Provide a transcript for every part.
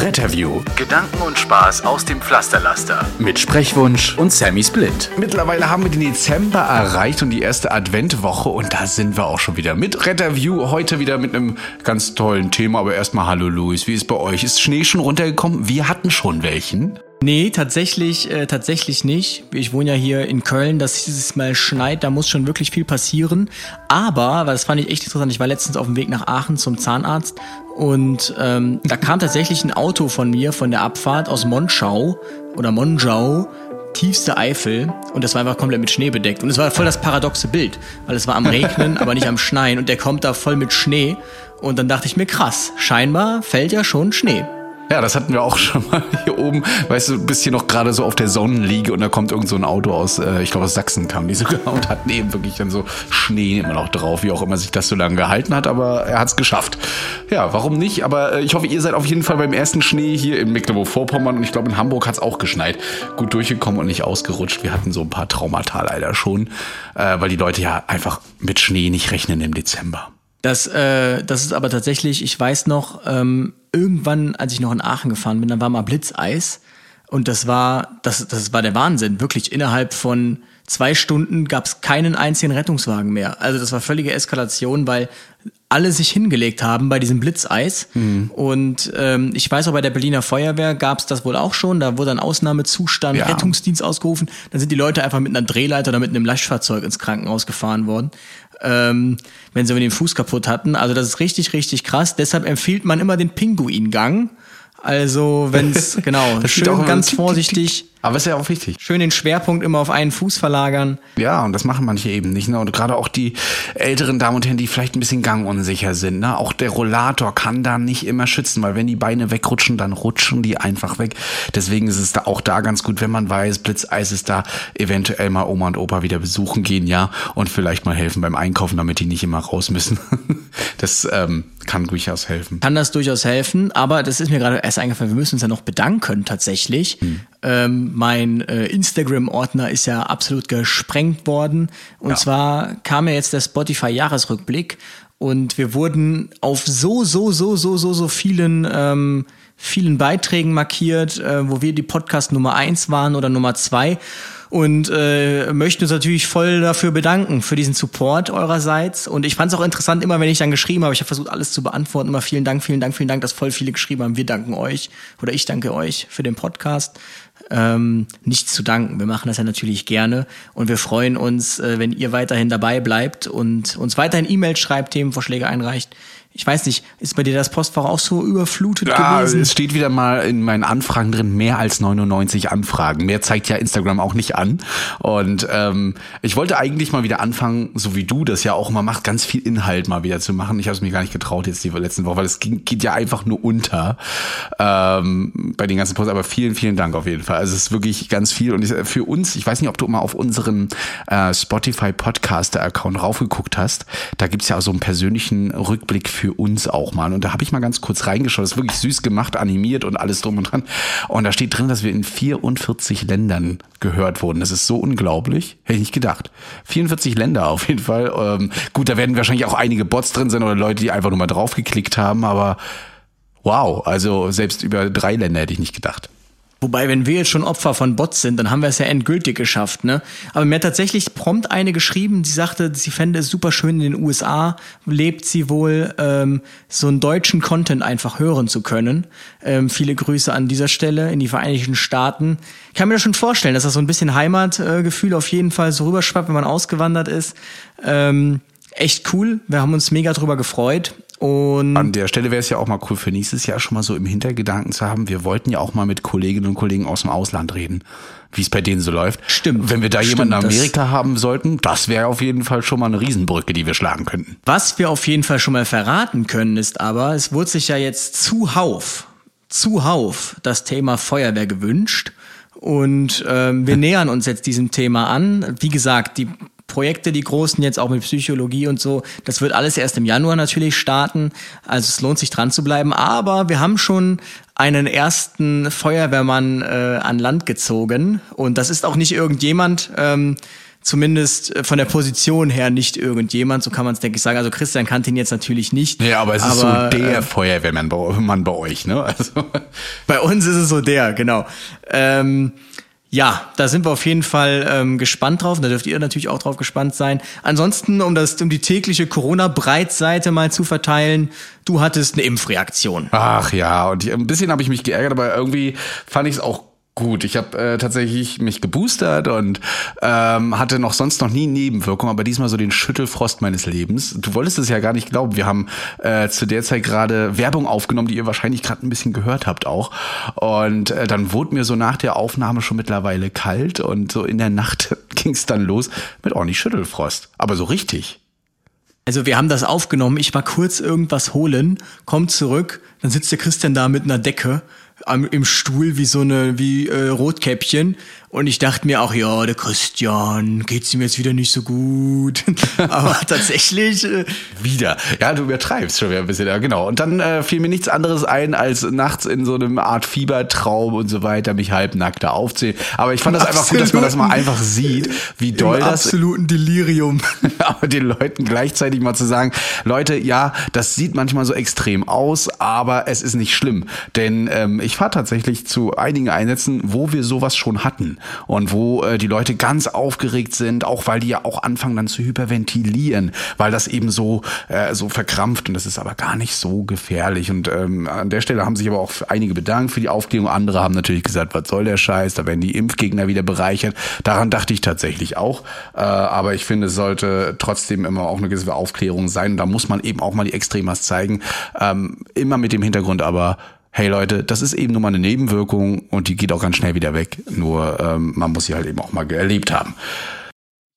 Retterview. Gedanken und Spaß aus dem Pflasterlaster. Mit Sprechwunsch und Sammy Split. Mittlerweile haben wir den Dezember erreicht und die erste Adventwoche und da sind wir auch schon wieder mit Retterview. Heute wieder mit einem ganz tollen Thema. Aber erstmal Hallo Luis, wie ist bei euch? Ist Schnee schon runtergekommen? Wir hatten schon welchen. Nee, tatsächlich, äh, tatsächlich nicht. Ich wohne ja hier in Köln, dass dieses Mal schneit, da muss schon wirklich viel passieren. Aber, weil das fand ich echt interessant, ich war letztens auf dem Weg nach Aachen zum Zahnarzt und ähm, da kam tatsächlich ein Auto von mir von der Abfahrt aus Monschau oder Monschau, tiefste Eifel und das war einfach komplett mit Schnee bedeckt. Und es war voll das paradoxe Bild, weil es war am Regnen, aber nicht am Schneien und der kommt da voll mit Schnee. Und dann dachte ich mir, krass, scheinbar fällt ja schon Schnee. Ja, das hatten wir auch schon mal hier oben. Weißt du, bist hier noch gerade so auf der Sonnenliege und da kommt irgend so ein Auto aus, äh, ich glaube aus Sachsen kam die sogar und hat neben wirklich dann so Schnee immer noch drauf, wie auch immer sich das so lange gehalten hat, aber er hat es geschafft. Ja, warum nicht? Aber äh, ich hoffe, ihr seid auf jeden Fall beim ersten Schnee hier in Mecklenburg-Vorpommern und ich glaube in Hamburg hat es auch geschneit. Gut durchgekommen und nicht ausgerutscht. Wir hatten so ein paar Traumata leider schon, äh, weil die Leute ja einfach mit Schnee nicht rechnen im Dezember. Das, äh, das ist aber tatsächlich, ich weiß noch, ähm, irgendwann, als ich noch in Aachen gefahren bin, dann war mal Blitzeis. Und das war, das, das war der Wahnsinn. Wirklich innerhalb von zwei Stunden gab es keinen einzigen Rettungswagen mehr. Also das war völlige Eskalation, weil alle sich hingelegt haben bei diesem Blitzeis. Mhm. Und ähm, ich weiß auch, bei der Berliner Feuerwehr gab es das wohl auch schon. Da wurde ein Ausnahmezustand, Ja. Rettungsdienst ausgerufen. Dann sind die Leute einfach mit einer Drehleiter oder mit einem Lastfahrzeug ins Krankenhaus gefahren worden. Ähm, wenn sie den Fuß kaputt hatten. Also das ist richtig, richtig krass. Deshalb empfiehlt man immer den Pinguingang. Also wenn's, genau, Das steht schön ganz vorsichtig. Aber ist ja auch wichtig. Schön den Schwerpunkt immer auf einen Fuß verlagern. Ja, und das machen manche eben nicht. Ne? Und gerade auch die älteren Damen und Herren, die vielleicht ein bisschen gangunsicher sind. Ne? Auch der Rollator kann da nicht immer schützen, weil wenn die Beine wegrutschen, dann rutschen die einfach weg. Deswegen ist es da auch da ganz gut, wenn man weiß, Blitzeis ist da, eventuell mal Oma und Opa wieder besuchen gehen, ja, und vielleicht mal helfen beim Einkaufen, damit die nicht immer raus müssen. das ähm, kann durchaus helfen. Kann das durchaus helfen, aber das ist mir gerade erst eingefallen, wir müssen uns ja noch bedanken tatsächlich. Ähm, mein äh, Instagram-Ordner ist ja absolut gesprengt worden. Und Ja. zwar kam ja jetzt der Spotify-Jahresrückblick und wir wurden auf so, so, so, so, so, so vielen, ähm, vielen Beiträgen markiert, äh, wo wir die Podcast Nummer eins waren oder Nummer zwei und äh, möchten uns natürlich voll dafür bedanken, für diesen Support eurerseits. Und ich fand es auch interessant, immer wenn ich dann geschrieben habe, ich habe versucht, alles zu beantworten, immer vielen Dank, vielen Dank, vielen Dank, dass voll viele geschrieben haben, wir danken euch oder ich danke euch für den Podcast. Ähm, nichts zu danken. Wir machen das ja natürlich gerne und wir freuen uns, äh, wenn ihr weiterhin dabei bleibt und uns weiterhin E-Mails schreibt, Themenvorschläge einreicht. Ich weiß nicht, ist bei dir das Postfach auch so überflutet Ja, gewesen? es steht wieder mal in meinen Anfragen drin, mehr als 99 Anfragen. Mehr zeigt ja Instagram auch nicht an. Und ähm, ich wollte eigentlich mal wieder anfangen, so wie du das ja auch immer macht, ganz viel Inhalt mal wieder zu machen. Ich habe es mir gar nicht getraut jetzt die letzten Woche, weil es geht ja einfach nur unter ähm, bei den ganzen Posts. Aber vielen, vielen Dank auf jeden Fall. Also es ist wirklich ganz viel. Und für uns, ich weiß nicht, ob du mal auf unseren äh, Spotify Podcaster-Account raufgeguckt hast. Da gibt's ja auch so einen persönlichen Rückblick für uns auch mal. Und da habe ich mal ganz kurz reingeschaut. Das ist wirklich süß gemacht, animiert und alles drum und dran. Und da steht drin, dass wir in 44 Ländern gehört wurden. Das ist so unglaublich. Hätte ich nicht gedacht. 44 Länder auf jeden Fall. Ähm, gut, da werden wahrscheinlich auch einige Bots drin sein oder Leute, die einfach nur mal draufgeklickt haben. Aber wow, also selbst über drei Länder hätte ich nicht gedacht. Wobei, wenn wir jetzt schon Opfer von Bots sind, dann haben wir es ja endgültig geschafft, ne? Aber mir hat tatsächlich prompt eine geschrieben, die sagte, sie fände es super schön, in den USA lebt sie wohl, ähm, so einen deutschen Content einfach hören zu können. Ähm, viele Grüße an dieser Stelle in die Vereinigten Staaten. Ich kann mir das schon vorstellen, dass das so ein bisschen Heimatgefühl auf jeden Fall so rüberschwappt, wenn man ausgewandert ist. Ähm, echt cool. Wir haben uns mega drüber gefreut. Und An der Stelle wäre es ja auch mal cool für nächstes Jahr schon mal so im Hintergedanken zu haben. Wir wollten ja auch mal mit Kolleginnen und Kollegen aus dem Ausland reden, wie es bei denen so läuft. Stimmt. Wenn wir da jemanden in Amerika haben sollten, das wäre auf jeden Fall schon mal eine Riesenbrücke, die wir schlagen könnten. Was wir auf jeden Fall schon mal verraten können, ist aber, es wurde sich ja jetzt zuhauf, zuhauf das Thema Feuerwehr gewünscht. Und ähm, wir nähern uns jetzt diesem Thema an. Wie gesagt, die Projekte, die großen jetzt auch mit Psychologie und so, das wird alles erst im Januar natürlich starten. Also es lohnt sich dran zu bleiben. Aber wir haben schon einen ersten Feuerwehrmann äh, an Land gezogen. Und das ist auch nicht irgendjemand. Ähm, zumindest äh, von der Position her nicht irgendjemand, so kann man es denke ich sagen. Also Christian kannte ihn jetzt natürlich nicht. Ja, aber es ist aber, so der äh, Feuerwehrmann bei, Mann bei euch, ne? Also, bei uns ist es so der, genau. Ähm, ja, da sind wir auf jeden Fall ähm, gespannt drauf. Da dürft ihr natürlich auch drauf gespannt sein. Ansonsten, um das, um die tägliche Corona-Breitseite mal zu verteilen, du hattest eine Impfreaktion. ach ja, und ich, ein bisschen habe ich mich geärgert, aber irgendwie fand ich es auch gut. Ich habe äh, tatsächlich mich geboostert und ähm, hatte noch sonst noch nie Nebenwirkungen, aber diesmal so den Schüttelfrost meines Lebens. Du wolltest es ja gar nicht glauben. Wir haben äh, zu der Zeit gerade Werbung aufgenommen, die ihr wahrscheinlich gerade ein bisschen gehört habt auch. Und äh, dann wurde mir so nach der Aufnahme schon mittlerweile kalt und so in der Nacht ging es dann los mit ordentlich Schüttelfrost. Aber so richtig. Also wir haben das aufgenommen, ich war kurz irgendwas holen, komm zurück, dann sitzt der Christian da mit einer Decke am, im Stuhl wie so eine, wie äh, Rotkäppchen. Und ich dachte mir auch, ja, der Christian, geht's ihm jetzt wieder nicht so gut. Aber tatsächlich, äh, Wieder. Ja, du übertreibst schon wieder ein bisschen. Ja, genau. Und dann äh, fiel mir nichts anderes ein, als nachts in so einem Art Fiebertraum und so weiter mich halbnackt da aufzählen. Aber ich fand das einfach gut, dass man das mal einfach sieht, wie doll das absoluten Delirium. aber den Leuten gleichzeitig mal zu sagen, Leute, ja, das sieht manchmal so extrem aus, aber es ist nicht schlimm. Denn ähm, ich fahre tatsächlich zu einigen Einsätzen, wo wir sowas schon hatten und wo äh, die Leute ganz aufgeregt sind, auch weil die ja auch anfangen dann zu hyperventilieren, weil das eben so, äh, so verkrampft und das ist aber gar nicht so gefährlich. Und ähm, an der Stelle haben sich aber auch einige bedankt für die Aufklärung. Andere haben natürlich gesagt, was soll der Scheiß, da werden die Impfgegner wieder bereichert. Daran dachte ich tatsächlich auch. Äh, aber ich finde, es sollte trotzdem immer auch eine gewisse Aufklärung sein. Und da muss man eben auch mal die Extremas zeigen. Ähm, immer mit dem Hintergrund aber, hey Leute, das ist eben nur mal eine Nebenwirkung und die geht auch ganz schnell wieder weg. Nur ähm, man muss sie halt eben auch mal erlebt haben.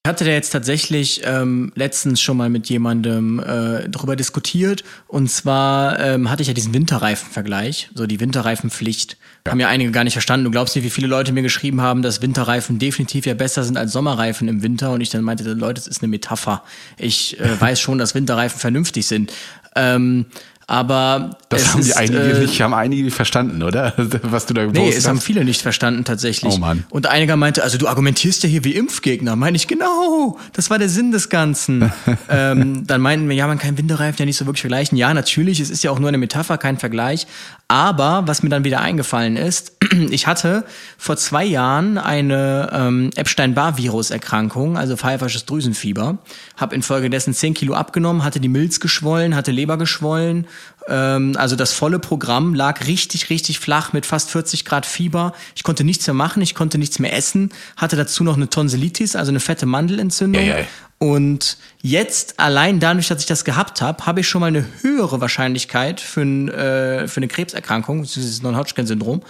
Ich hatte da jetzt tatsächlich ähm, letztens schon mal mit jemandem äh, darüber diskutiert. Und zwar ähm, hatte ich ja diesen Winterreifenvergleich, so die Winterreifenpflicht. Haben ja einige gar nicht verstanden. Du glaubst nicht, wie viele Leute mir geschrieben haben, dass Winterreifen definitiv ja besser sind als Sommerreifen im Winter. Und ich dann meinte, Leute, das ist eine Metapher. Ich äh, weiß schon, dass Winterreifen vernünftig sind. Ähm, aber Das haben die ist, einige äh, nicht, haben einige nicht verstanden, oder? Was du da Nee, es haben hast. viele nicht verstanden tatsächlich. Oh Mann. Und einiger meinte, also du argumentierst ja hier wie Impfgegner. Meine ich, genau, das war der Sinn des Ganzen. ähm, dann meinten wir, ja, man kann Winterreifen ja nicht so wirklich vergleichen. Ja, natürlich, es ist ja auch nur eine Metapher, kein Vergleich. Aber was mir dann wieder eingefallen ist, ich hatte vor zwei Jahren eine ähm, Epstein-Barr-Virus-Erkrankung, also pfeifersches Drüsenfieber, habe infolgedessen 10 Kilo abgenommen, hatte die Milz geschwollen, hatte Leber geschwollen, also das volle Programm lag richtig, richtig flach mit fast 40 Grad Fieber. Ich konnte nichts mehr machen, ich konnte nichts mehr essen, hatte dazu noch eine Tonsillitis, also eine fette Mandelentzündung. Eieiei. Und jetzt, allein dadurch, dass ich das gehabt habe, habe ich schon mal eine höhere Wahrscheinlichkeit für, ein, äh, für eine Krebserkrankung, dieses Non-Hodgkin-Syndrom.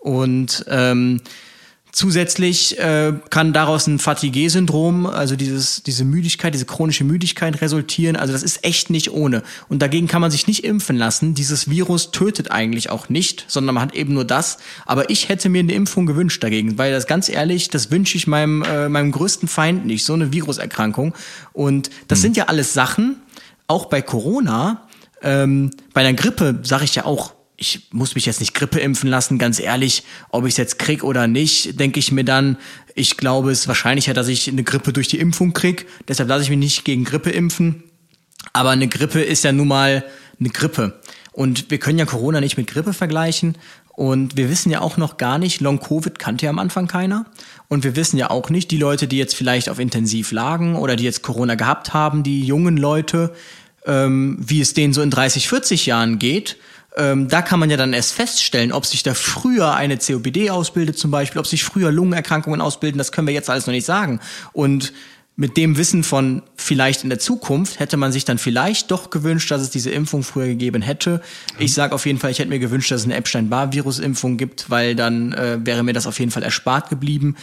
Und ähm, Zusätzlich äh, kann daraus ein Fatigue-Syndrom, also dieses, diese Müdigkeit, diese chronische Müdigkeit resultieren. Also das ist echt nicht ohne. Und dagegen kann man sich nicht impfen lassen. Dieses Virus tötet eigentlich auch nicht, sondern man hat eben nur das. Aber ich hätte mir eine Impfung gewünscht dagegen, weil das ganz ehrlich, das wünsche ich meinem, äh, meinem größten Feind nicht, so eine Viruserkrankung. Und das sind ja alles Sachen, auch bei Corona, ähm, bei einer Grippe sage ich ja auch, ich muss mich jetzt nicht Grippe impfen lassen, ganz ehrlich, ob ich es jetzt krieg oder nicht, denke ich mir dann, ich glaube, es wahrscheinlicher, dass ich eine Grippe durch die Impfung krieg. Deshalb lasse ich mich nicht gegen Grippe impfen. Aber eine Grippe ist ja nun mal eine Grippe. Und wir können ja Corona nicht mit Grippe vergleichen. Und wir wissen ja auch noch gar nicht, Long-Covid kannte ja am Anfang keiner. Und wir wissen ja auch nicht, die Leute, die jetzt vielleicht auf Intensiv lagen oder die jetzt Corona gehabt haben, die jungen Leute, ähm, wie es denen so in 30, 40 Jahren geht. Ähm, da kann man ja dann erst feststellen, ob sich da früher eine COPD ausbildet zum Beispiel, ob sich früher Lungenerkrankungen ausbilden, das können wir jetzt alles noch nicht sagen. Und mit dem Wissen von vielleicht in der Zukunft hätte man sich dann vielleicht doch gewünscht, dass es diese Impfung früher gegeben hätte. Ich sage auf jeden Fall, ich hätte mir gewünscht, dass es eine Epstein-Barr-Virus-Impfung gibt, weil dann äh, wäre mir das auf jeden Fall erspart geblieben.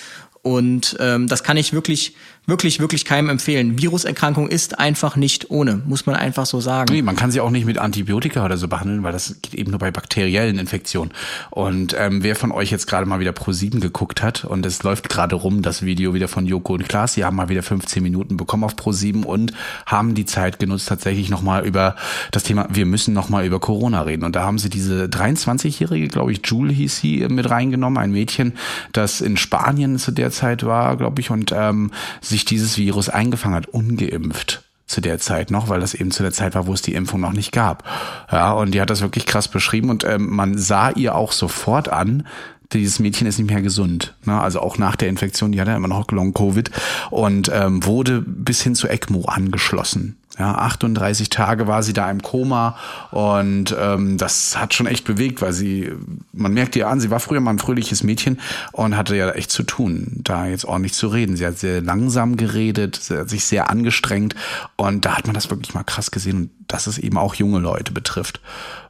Und ähm, das kann ich wirklich, wirklich, wirklich keinem empfehlen. Viruserkrankung ist einfach nicht ohne, muss man einfach so sagen. Nee, man kann sie auch nicht mit Antibiotika oder so behandeln, weil das geht eben nur bei bakteriellen Infektionen. Und ähm, wer von euch jetzt gerade mal wieder Pro 7 geguckt hat und es läuft gerade rum, das Video wieder von Joko und Klaas, die haben mal wieder 15 Minuten bekommen auf Pro 7 und haben die Zeit genutzt, tatsächlich nochmal über das Thema, wir müssen nochmal über Corona reden. Und da haben sie diese 23-jährige, glaube ich, Jule hieß sie, mit reingenommen, ein Mädchen, das in Spanien zu der Zeit war, glaube ich, und ähm, sich dieses Virus eingefangen hat, ungeimpft zu der Zeit noch, weil das eben zu der Zeit war, wo es die Impfung noch nicht gab. Ja, und die hat das wirklich krass beschrieben und ähm, man sah ihr auch sofort an, dieses Mädchen ist nicht mehr gesund. Ne? Also auch nach der Infektion, die hat ja immer noch Long Covid und ähm, wurde bis hin zu ECMO angeschlossen. Ja, 38 Tage war sie da im Koma und ähm, das hat schon echt bewegt, weil sie, man merkt ihr an, sie war früher mal ein fröhliches Mädchen und hatte ja echt zu tun, da jetzt ordentlich zu reden. Sie hat sehr langsam geredet, sie hat sich sehr angestrengt und da hat man das wirklich mal krass gesehen, dass es eben auch junge Leute betrifft.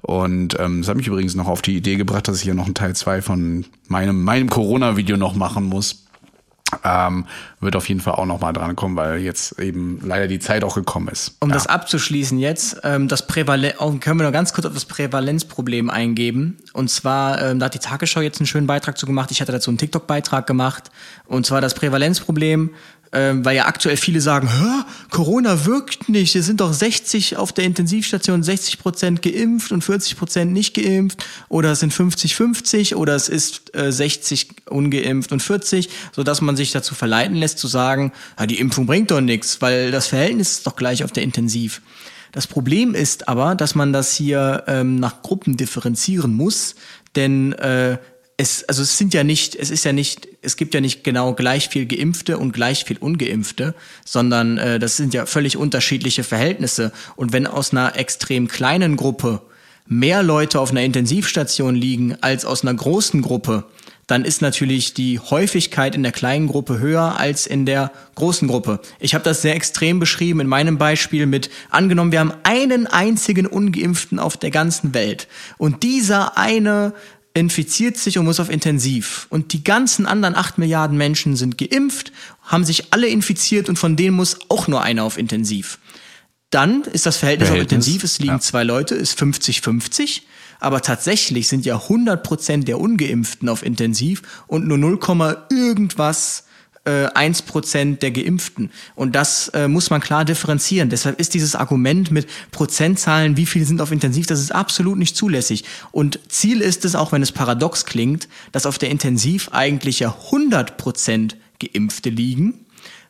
Und ähm, das hat mich übrigens noch auf die Idee gebracht, dass ich hier noch einen Teil zwei von meinem, meinem Corona-Video noch machen muss ähm, wird auf jeden Fall auch noch mal dran kommen, weil jetzt eben leider die Zeit auch gekommen ist. Um ja. das abzuschließen jetzt, ähm, das Prävalen können wir noch ganz kurz auf das Prävalenzproblem eingeben. Und zwar, ähm, da hat die Tagesschau jetzt einen schönen Beitrag zu gemacht. Ich hatte dazu einen TikTok-Beitrag gemacht. Und zwar das Prävalenzproblem ähm, weil ja aktuell viele sagen, Hä, Corona wirkt nicht, es sind doch 60 auf der Intensivstation, 60 Prozent geimpft und 40 Prozent nicht geimpft. Oder es sind 50-50 oder es ist äh, 60 ungeimpft und 40, so dass man sich dazu verleiten lässt zu sagen, ja, die Impfung bringt doch nichts, weil das Verhältnis ist doch gleich auf der Intensiv. Das Problem ist aber, dass man das hier ähm, nach Gruppen differenzieren muss, denn äh, es, also es sind ja nicht, es ist ja nicht, es gibt ja nicht genau gleich viel Geimpfte und gleich viel Ungeimpfte, sondern äh, das sind ja völlig unterschiedliche Verhältnisse. Und wenn aus einer extrem kleinen Gruppe mehr Leute auf einer Intensivstation liegen als aus einer großen Gruppe, dann ist natürlich die Häufigkeit in der kleinen Gruppe höher als in der großen Gruppe. Ich habe das sehr extrem beschrieben in meinem Beispiel mit angenommen, wir haben einen einzigen ungeimpften auf der ganzen Welt und dieser eine infiziert sich und muss auf Intensiv. Und die ganzen anderen acht Milliarden Menschen sind geimpft, haben sich alle infiziert und von denen muss auch nur einer auf Intensiv. Dann ist das Verhältnis, Verhältnis auf Intensiv, es liegen ja. zwei Leute, ist 50-50. Aber tatsächlich sind ja 100 Prozent der Ungeimpften auf Intensiv und nur 0, irgendwas äh, 1% der Geimpften. Und das äh, muss man klar differenzieren. Deshalb ist dieses Argument mit Prozentzahlen, wie viele sind auf Intensiv, das ist absolut nicht zulässig. Und Ziel ist es, auch wenn es paradox klingt, dass auf der Intensiv eigentlich ja 100% Geimpfte liegen,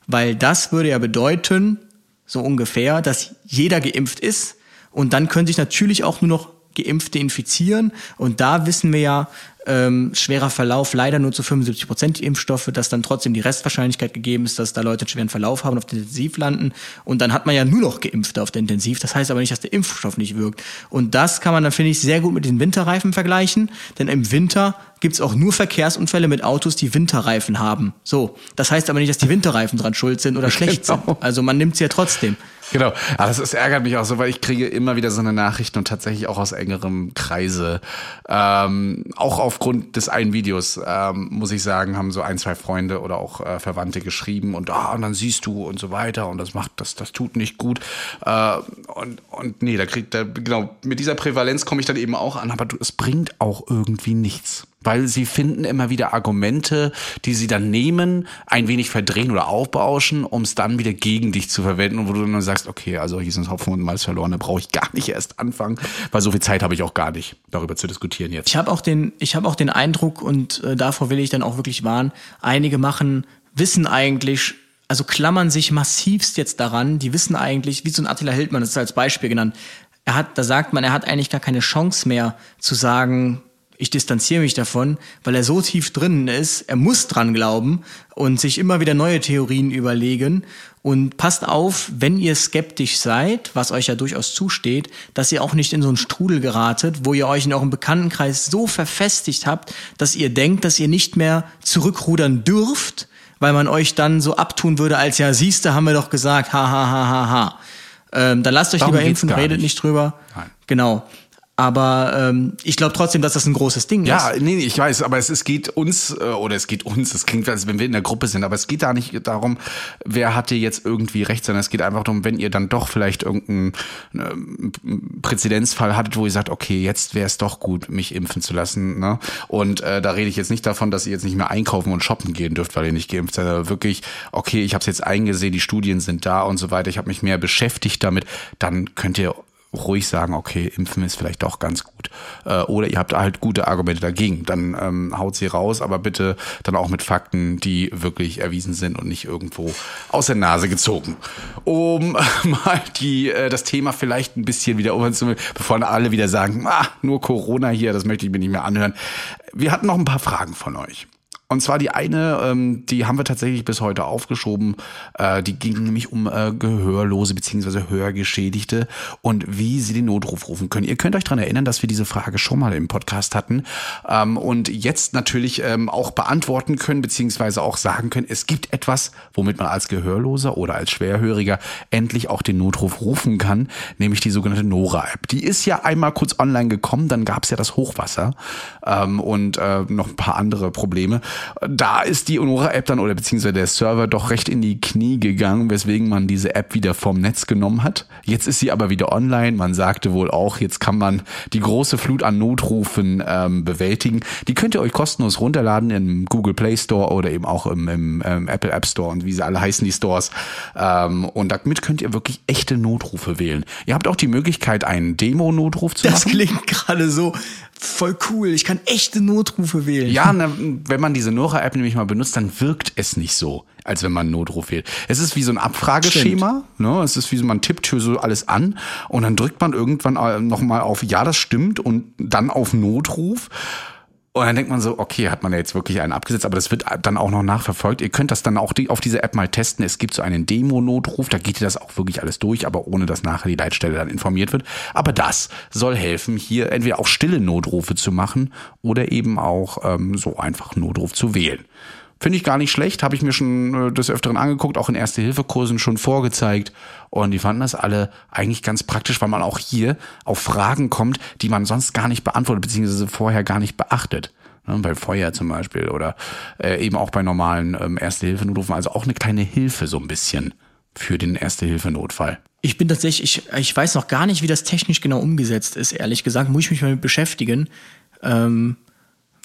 weil das würde ja bedeuten, so ungefähr, dass jeder geimpft ist. Und dann können sich natürlich auch nur noch Geimpfte infizieren. Und da wissen wir ja, ähm, schwerer Verlauf leider nur zu 75 Prozent die Impfstoffe, dass dann trotzdem die Restwahrscheinlichkeit gegeben ist, dass da Leute einen schweren Verlauf haben und auf der Intensiv landen. Und dann hat man ja nur noch Geimpfte auf der Intensiv. Das heißt aber nicht, dass der Impfstoff nicht wirkt. Und das kann man dann, finde ich, sehr gut mit den Winterreifen vergleichen. Denn im Winter gibt's auch nur Verkehrsunfälle mit Autos, die Winterreifen haben. So. Das heißt aber nicht, dass die Winterreifen dran schuld sind oder schlecht genau. sind. Also man nimmt sie ja trotzdem. Genau. Aber das, das ärgert mich auch so, weil ich kriege immer wieder so eine Nachrichten und tatsächlich auch aus engerem Kreise. Ähm, auch aufgrund des einen Videos, ähm, muss ich sagen, haben so ein, zwei Freunde oder auch äh, Verwandte geschrieben und ah, und dann siehst du und so weiter und das macht, das, das tut nicht gut. Äh, und, und nee, da kriegt da, genau, mit dieser Prävalenz komme ich dann eben auch an, aber du, es bringt auch irgendwie nichts weil sie finden immer wieder Argumente, die sie dann nehmen, ein wenig verdrehen oder aufbauschen, um es dann wieder gegen dich zu verwenden und wo du dann sagst, okay, also hier sind Hopfen und Malz verloren, da brauche ich gar nicht erst anfangen, weil so viel Zeit habe ich auch gar nicht, darüber zu diskutieren jetzt. Ich habe auch den, ich habe auch den Eindruck und äh, davor will ich dann auch wirklich warnen, einige machen, wissen eigentlich, also klammern sich massivst jetzt daran, die wissen eigentlich, wie so ein Attila Hildmann, das ist als Beispiel genannt, er hat, da sagt man, er hat eigentlich gar keine Chance mehr zu sagen, ich distanziere mich davon, weil er so tief drinnen ist, er muss dran glauben und sich immer wieder neue Theorien überlegen. Und passt auf, wenn ihr skeptisch seid, was euch ja durchaus zusteht, dass ihr auch nicht in so einen Strudel geratet, wo ihr euch in eurem Bekanntenkreis so verfestigt habt, dass ihr denkt, dass ihr nicht mehr zurückrudern dürft, weil man euch dann so abtun würde, als ja, siehste, haben wir doch gesagt, ha, ha, ha, ha, ha. Ähm, dann lasst euch Darum lieber impfen, redet nicht. nicht drüber. Nein. Genau. Aber ähm, ich glaube trotzdem, dass das ein großes Ding Ja, ist. nee, ich weiß, aber es, es geht uns, äh, oder es geht uns, es klingt, als wenn wir in der Gruppe sind, aber es geht da nicht darum, wer hatte jetzt irgendwie recht, sondern es geht einfach darum, wenn ihr dann doch vielleicht irgendeinen ähm, Präzedenzfall hattet, wo ihr sagt, okay, jetzt wäre es doch gut, mich impfen zu lassen. Ne? Und äh, da rede ich jetzt nicht davon, dass ihr jetzt nicht mehr einkaufen und shoppen gehen dürft, weil ihr nicht geimpft seid, aber wirklich, okay, ich habe es jetzt eingesehen, die Studien sind da und so weiter, ich habe mich mehr beschäftigt damit, dann könnt ihr ruhig sagen, okay, impfen ist vielleicht doch ganz gut. Äh, oder ihr habt halt gute Argumente dagegen. Dann ähm, haut sie raus, aber bitte dann auch mit Fakten, die wirklich erwiesen sind und nicht irgendwo aus der Nase gezogen. Um mal die, äh, das Thema vielleicht ein bisschen wieder umzunehmen, bevor alle wieder sagen, ah, nur Corona hier, das möchte ich mir nicht mehr anhören. Wir hatten noch ein paar Fragen von euch. Und zwar die eine, ähm, die haben wir tatsächlich bis heute aufgeschoben. Äh, die ging nämlich um äh, Gehörlose beziehungsweise Hörgeschädigte und wie sie den Notruf rufen können. Ihr könnt euch dran erinnern, dass wir diese Frage schon mal im Podcast hatten ähm, und jetzt natürlich ähm, auch beantworten können beziehungsweise auch sagen können, es gibt etwas, womit man als Gehörloser oder als Schwerhöriger endlich auch den Notruf rufen kann, nämlich die sogenannte Nora-App. Die ist ja einmal kurz online gekommen, dann gab es ja das Hochwasser ähm, und äh, noch ein paar andere Probleme. Da ist die Nora-App dann oder beziehungsweise der Server doch recht in die Knie gegangen, weswegen man diese App wieder vom Netz genommen hat. Jetzt ist sie aber wieder online. Man sagte wohl auch, jetzt kann man die große Flut an Notrufen ähm, bewältigen. Die könnt ihr euch kostenlos runterladen im Google Play Store oder eben auch im, im ähm, Apple App Store und wie sie alle heißen, die Stores. Ähm, und damit könnt ihr wirklich echte Notrufe wählen. Ihr habt auch die Möglichkeit, einen Demo-Notruf zu Das machen. klingt gerade so voll cool. Ich kann echte Notrufe wählen. Ja, na, wenn man diese Nora-App nämlich mal benutzt, dann wirkt es nicht so, als wenn man einen Notruf wählt. Es ist wie so ein Abfrageschema. Ne? Es ist wie so, man tippt hier so alles an und dann drückt man irgendwann nochmal auf Ja, das stimmt und dann auf Notruf. Und dann denkt man so, okay, hat man ja jetzt wirklich einen abgesetzt, aber das wird dann auch noch nachverfolgt. Ihr könnt das dann auch die, auf dieser App mal testen. Es gibt so einen Demo-Notruf, da geht ihr das auch wirklich alles durch, aber ohne dass nachher die Leitstelle dann informiert wird. Aber das soll helfen, hier entweder auch stille Notrufe zu machen oder eben auch ähm, so einfach Notruf zu wählen. Finde ich gar nicht schlecht, habe ich mir schon äh, des Öfteren angeguckt, auch in Erste-Hilfe-Kursen schon vorgezeigt. Und die fanden das alle eigentlich ganz praktisch, weil man auch hier auf Fragen kommt, die man sonst gar nicht beantwortet, beziehungsweise vorher gar nicht beachtet. Ne, bei Feuer zum Beispiel oder äh, eben auch bei normalen ähm, Erste-Hilfe-Notrufen. Also auch eine kleine Hilfe so ein bisschen für den Erste-Hilfe-Notfall. Ich bin tatsächlich, ich, ich weiß noch gar nicht, wie das technisch genau umgesetzt ist, ehrlich gesagt. Muss ich mich mal mit beschäftigen. Ähm,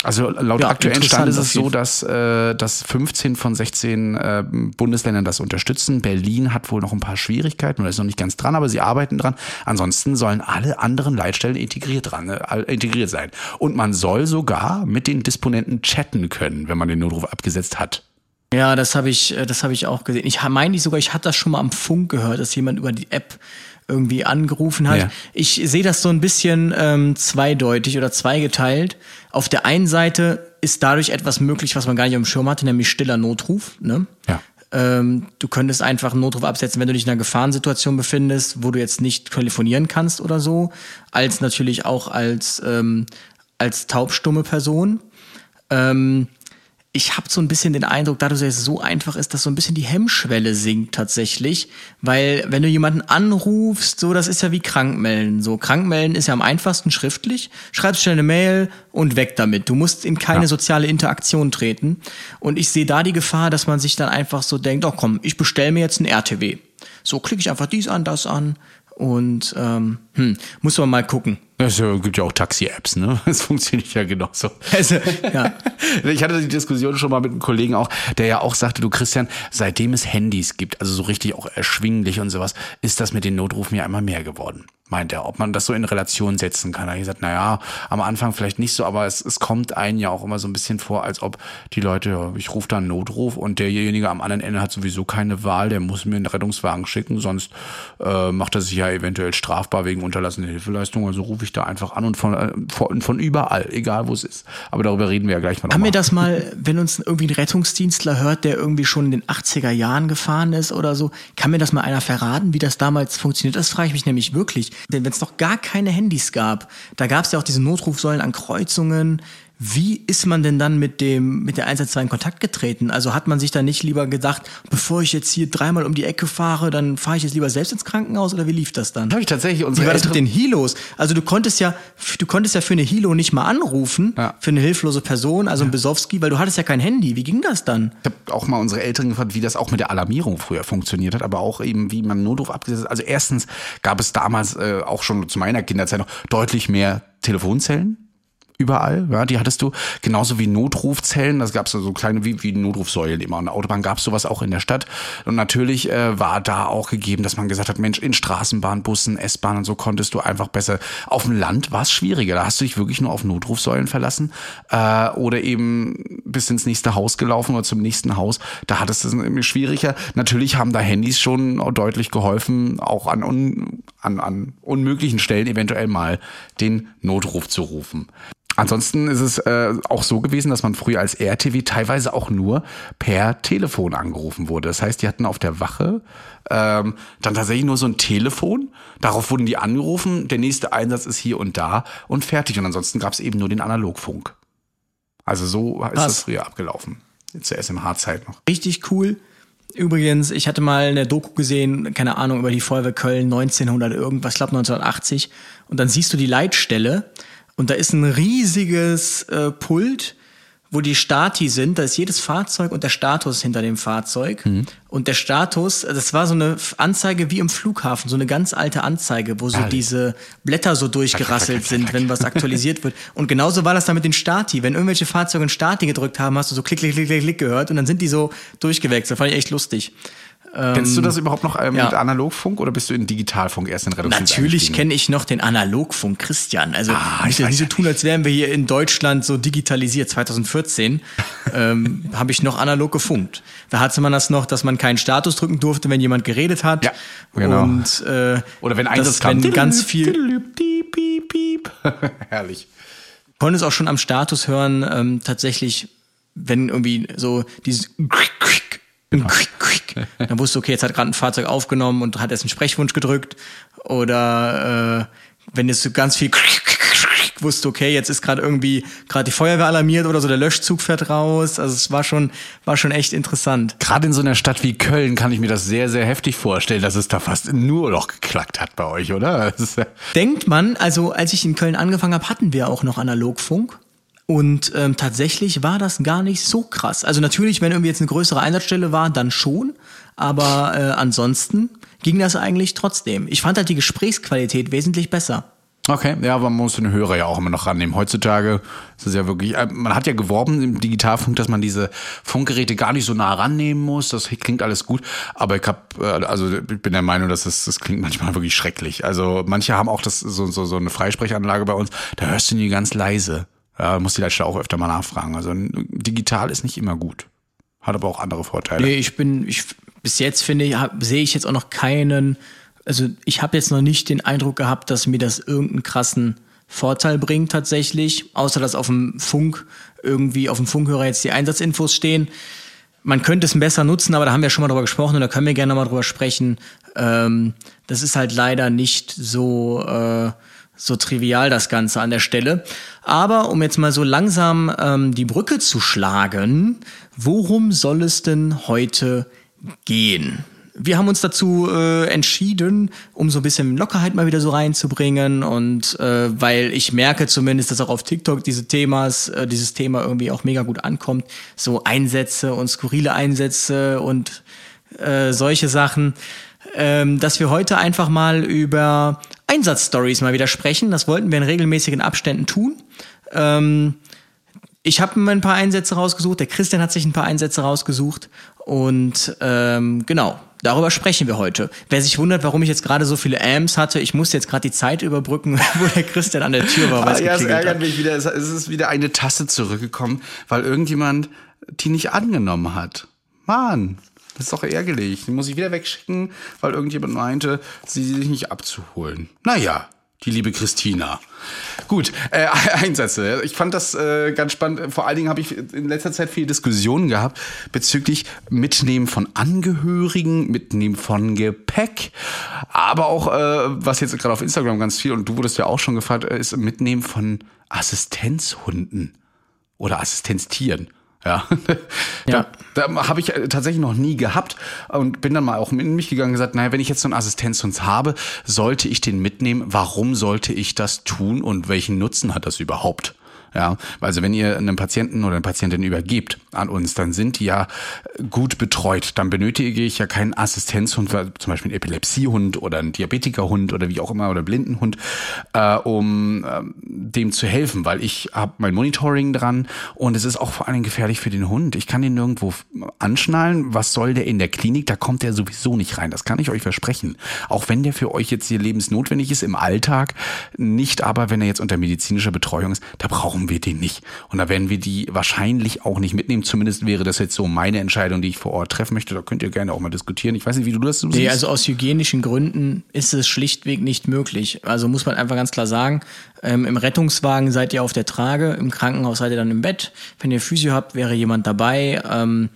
Also laut Ja, aktuellen Stand ist es so, dass, äh, dass 15 von 16 äh, Bundesländern das unterstützen. Berlin hat wohl noch ein paar Schwierigkeiten oder ist noch nicht ganz dran, aber sie arbeiten dran. Ansonsten sollen alle anderen Leitstellen integriert, dran, äh, integriert sein. Und man soll sogar mit den Disponenten chatten können, wenn man den Notruf abgesetzt hat. Ja, das habe ich, äh, das habe ich auch gesehen. Ich meine sogar, ich hatte das schon mal am Funk gehört, dass jemand über die App irgendwie angerufen hat. Ja. Ich sehe das so ein bisschen ähm, zweideutig oder zweigeteilt. Auf der einen Seite ist dadurch etwas möglich, was man gar nicht auf dem Schirm hatte, nämlich stiller Notruf. Ne? Ja. Ähm, du könntest einfach einen Notruf absetzen, wenn du dich in einer Gefahrensituation befindest, wo du jetzt nicht telefonieren kannst oder so, als natürlich auch als, ähm, als taubstumme Person. Ähm, ich habe so ein bisschen den Eindruck, dadurch, dass es so einfach ist, dass so ein bisschen die Hemmschwelle sinkt tatsächlich, weil wenn du jemanden anrufst, so das ist ja wie Krankmelden. So Krankmelden ist ja am einfachsten schriftlich. Schreibst schnell eine Mail und weg damit. Du musst in keine Ja. soziale Interaktion treten. Und ich sehe da die Gefahr, dass man sich dann einfach so denkt, oh komm, ich bestelle mir jetzt ein RTW. So klicke ich einfach dies an, das an und ähm, hm, muss man mal gucken. Es äh, gibt ja auch Taxi-Apps, ne? Das funktioniert ja genauso. Also, ja. Ich hatte die Diskussion schon mal mit einem Kollegen auch, der ja auch sagte, du Christian, seitdem es Handys gibt, also so richtig auch erschwinglich und sowas, ist das mit den Notrufen ja immer mehr geworden. Meint er, ob man das so in Relation setzen kann. Habe ich gesagt, naja, am Anfang vielleicht nicht so, aber es, es kommt einen ja auch immer so ein bisschen vor, als ob die Leute, ja, ich rufe da einen Notruf und derjenige am anderen Ende hat sowieso keine Wahl, der muss mir einen Rettungswagen schicken, sonst äh, macht er sich ja eventuell strafbar wegen unterlassene Hilfeleistung. Also rufe ich da einfach an und von, äh, von, von überall, egal wo es ist. Aber darüber reden wir ja gleich mal. Haben wir das mal, wenn uns irgendwie ein Rettungsdienstler hört, der irgendwie schon in den 80er Jahren gefahren ist oder so, kann mir das mal einer verraten, wie das damals funktioniert? Das frage ich mich nämlich wirklich. Denn wenn es noch gar keine Handys gab, da gab es ja auch diese Notrufsäulen an Kreuzungen. Wie ist man denn dann mit dem mit der 112 in Kontakt getreten? Also hat man sich da nicht lieber gedacht, bevor ich jetzt hier dreimal um die Ecke fahre, dann fahre ich jetzt lieber selbst ins Krankenhaus oder wie lief das dann? Habe ich tatsächlich Wie unsere war das mit den Hilos? Also du konntest ja, du konntest ja für eine Hilo nicht mal anrufen, Ja. für eine hilflose Person, also ein Besowski, weil du hattest ja kein Handy. Wie ging das dann? Ich habe auch mal unsere Eltern gefragt, wie das auch mit der Alarmierung früher funktioniert hat, aber auch eben, wie man Notruf abgesetzt hat. Also erstens gab es damals äh, auch schon zu meiner Kinderzeit noch deutlich mehr Telefonzellen. Überall, ja, die hattest du. Genauso wie Notrufzellen, das gab es so kleine wie, wie Notrufsäulen immer. An der Autobahn gab es sowas auch in der Stadt. Und natürlich äh, war da auch gegeben, dass man gesagt hat, Mensch, in Straßenbahn, Bussen, S-Bahn und so konntest du einfach besser. Auf dem Land war es schwieriger. Da hast du dich wirklich nur auf Notrufsäulen verlassen äh, oder eben bis ins nächste Haus gelaufen oder zum nächsten Haus. Da hattest du es irgendwie schwieriger. Natürlich haben da Handys schon deutlich geholfen, auch an, un, an, an unmöglichen Stellen eventuell mal den Notruf zu rufen. Ansonsten ist es äh, auch so gewesen, dass man früher als RTW teilweise auch nur per Telefon angerufen wurde. Das heißt, die hatten auf der Wache ähm, dann tatsächlich nur so ein Telefon. Darauf wurden die angerufen. Der nächste Einsatz ist hier und da und fertig. Und ansonsten gab es eben nur den Analogfunk. Also so ist Krass. das früher abgelaufen. Zur SMH-Zeit noch. Richtig cool. Übrigens, ich hatte mal eine Doku gesehen, keine Ahnung, über die Feuerwehr Köln 1900 irgendwas, ich glaube 1980. Und dann siehst du die Leitstelle und da ist ein riesiges äh, Pult, wo die Stati sind. Da ist jedes Fahrzeug und der Status hinter dem Fahrzeug. Und der Status, das war so eine Anzeige wie im Flughafen, so eine ganz alte Anzeige, wo so Herrlich. diese Blätter so durchgerasselt sind, wenn was aktualisiert wird. Und genauso war das dann mit den Stati. Wenn irgendwelche Fahrzeuge einen Stati gedrückt haben, hast du so klick, klick, klick, klick, klick gehört und dann sind die so durchgewechselt. Fand ich echt lustig. Kennst du das überhaupt noch ähm, ja. mit Analogfunk oder bist du in Digitalfunk erst in Reduktion? Natürlich kenne ich noch den Analogfunk Christian. Also Ah, ich nicht so tun, als wären wir hier in Deutschland so digitalisiert. 2014 ähm, habe ich noch analog gefunkt. Da hatte man das noch, dass man keinen Status drücken durfte, wenn jemand geredet hat. Ja, genau. Und äh, Oder wenn Einsatz kam. wenn ganz viel Piep, piep, piep. Herrlich. konnte es auch schon am Status hören, ähm, tatsächlich, wenn irgendwie so dieses Genau. dann wusste okay, jetzt hat gerade ein Fahrzeug aufgenommen und hat erst einen Sprechwunsch gedrückt oder äh, wenn jetzt so ganz viel wusste, okay, jetzt ist gerade irgendwie gerade die Feuerwehr alarmiert oder so, der Löschzug fährt raus. Also es war schon, war schon echt interessant. Gerade in so einer Stadt wie Köln kann ich mir das sehr, sehr heftig vorstellen, dass es da fast nur noch geklackt hat bei euch, oder? Denkt man, also als ich in Köln angefangen habe, hatten wir auch noch Analogfunk. Und ähm, tatsächlich war das gar nicht so krass. Also natürlich, wenn irgendwie jetzt eine größere Einsatzstelle war, dann schon. Aber äh, ansonsten ging das eigentlich trotzdem. Ich fand halt die Gesprächsqualität wesentlich besser. Okay, ja, aber man muss den Hörer ja auch immer noch rannehmen. Heutzutage ist es ja wirklich, äh, man hat ja geworben im Digitalfunk, dass man diese Funkgeräte gar nicht so nah rannehmen muss. Das klingt alles gut, aber ich hab, äh, also ich bin der Meinung, dass das, das klingt manchmal wirklich schrecklich. Also manche haben auch das so, so, so eine Freisprechanlage bei uns, da hörst du die ganz leise. Ja, muss die Leute auch öfter mal nachfragen. Also digital ist nicht immer gut. Hat aber auch andere Vorteile. Nee, ich bin, ich, bis jetzt finde ich, sehe ich jetzt auch noch keinen, also ich habe jetzt noch nicht den Eindruck gehabt, dass mir das irgendeinen krassen Vorteil bringt tatsächlich, außer dass auf dem Funk irgendwie auf dem Funkhörer jetzt die Einsatzinfos stehen. Man könnte es besser nutzen, aber da haben wir schon mal drüber gesprochen und da können wir gerne mal drüber sprechen. Ähm, das ist halt leider nicht so, äh, so trivial, das Ganze an der Stelle. Aber um jetzt mal so langsam ähm, die Brücke zu schlagen, worum soll es denn heute gehen? Wir haben uns dazu äh, entschieden, um so ein bisschen Lockerheit mal wieder so reinzubringen und äh, weil ich merke zumindest, dass auch auf TikTok diese Themas, äh, dieses Thema irgendwie auch mega gut ankommt, so Einsätze und skurrile Einsätze und äh, solche Sachen, ähm, dass wir heute einfach mal über Einsatzstories mal wieder sprechen. Das wollten wir in regelmäßigen Abständen tun. Ähm, ich habe mir ein paar Einsätze rausgesucht, der Christian hat sich ein paar Einsätze rausgesucht und ähm, genau, darüber sprechen wir heute. Wer sich wundert, warum ich jetzt gerade so viele Amps hatte, ich musste jetzt gerade die Zeit überbrücken, wo der Christian an der Tür war, Ah, ja, es ärgert hat. mich wieder. Es ist wieder eine Tasse zurückgekommen, weil irgendjemand die nicht angenommen hat. Mann, das ist doch ärgerlich. Die muss ich wieder wegschicken, weil irgendjemand meinte, sie sich nicht abzuholen. Naja, die liebe Christina. Gut, äh, Einsätze. Ich fand das äh, ganz spannend. Vor allen Dingen habe ich in letzter Zeit viele Diskussionen gehabt bezüglich Mitnehmen von Angehörigen, Mitnehmen von Gepäck, aber auch, äh, was jetzt gerade auf Instagram ganz viel, und du wurdest ja auch schon gefragt, äh, ist Mitnehmen von Assistenzhunden. oder Assistenztieren. Ja, Ja. da, da habe ich äh, tatsächlich noch nie gehabt und bin dann mal auch in mich gegangen und gesagt, naja, wenn ich jetzt so einen Assistenzhund habe, sollte ich den mitnehmen? Warum sollte ich das tun und welchen Nutzen hat das überhaupt? Ja, also wenn ihr einen Patienten oder eine Patientin übergebt an uns, dann sind die ja gut betreut. Dann benötige ich ja keinen Assistenzhund, zum Beispiel einen Epilepsiehund oder einen Diabetikerhund oder wie auch immer oder Blindenhund, äh, um äh, dem zu helfen, weil ich habe mein Monitoring dran und es ist auch vor allem gefährlich für den Hund. Ich kann den nirgendwo anschnallen. Was soll der in der Klinik? Da kommt der sowieso nicht rein. Das kann ich euch versprechen. Auch wenn der für euch jetzt hier lebensnotwendig ist im Alltag, nicht aber, wenn er jetzt unter medizinischer Betreuung ist, da brauchen wir den nicht. Und da werden wir die wahrscheinlich auch nicht mitnehmen. Zumindest wäre das jetzt so meine Entscheidung, die ich vor Ort treffen möchte. Da könnt ihr gerne auch mal diskutieren. Ich weiß nicht, wie du das so Nee, siehst. also aus hygienischen Gründen ist es schlichtweg nicht möglich. Also muss man einfach ganz klar sagen, ähm, im Rettungswagen seid ihr auf der Trage, im Krankenhaus seid ihr dann im Bett. Wenn ihr Physio habt, wäre jemand dabei. Ähm,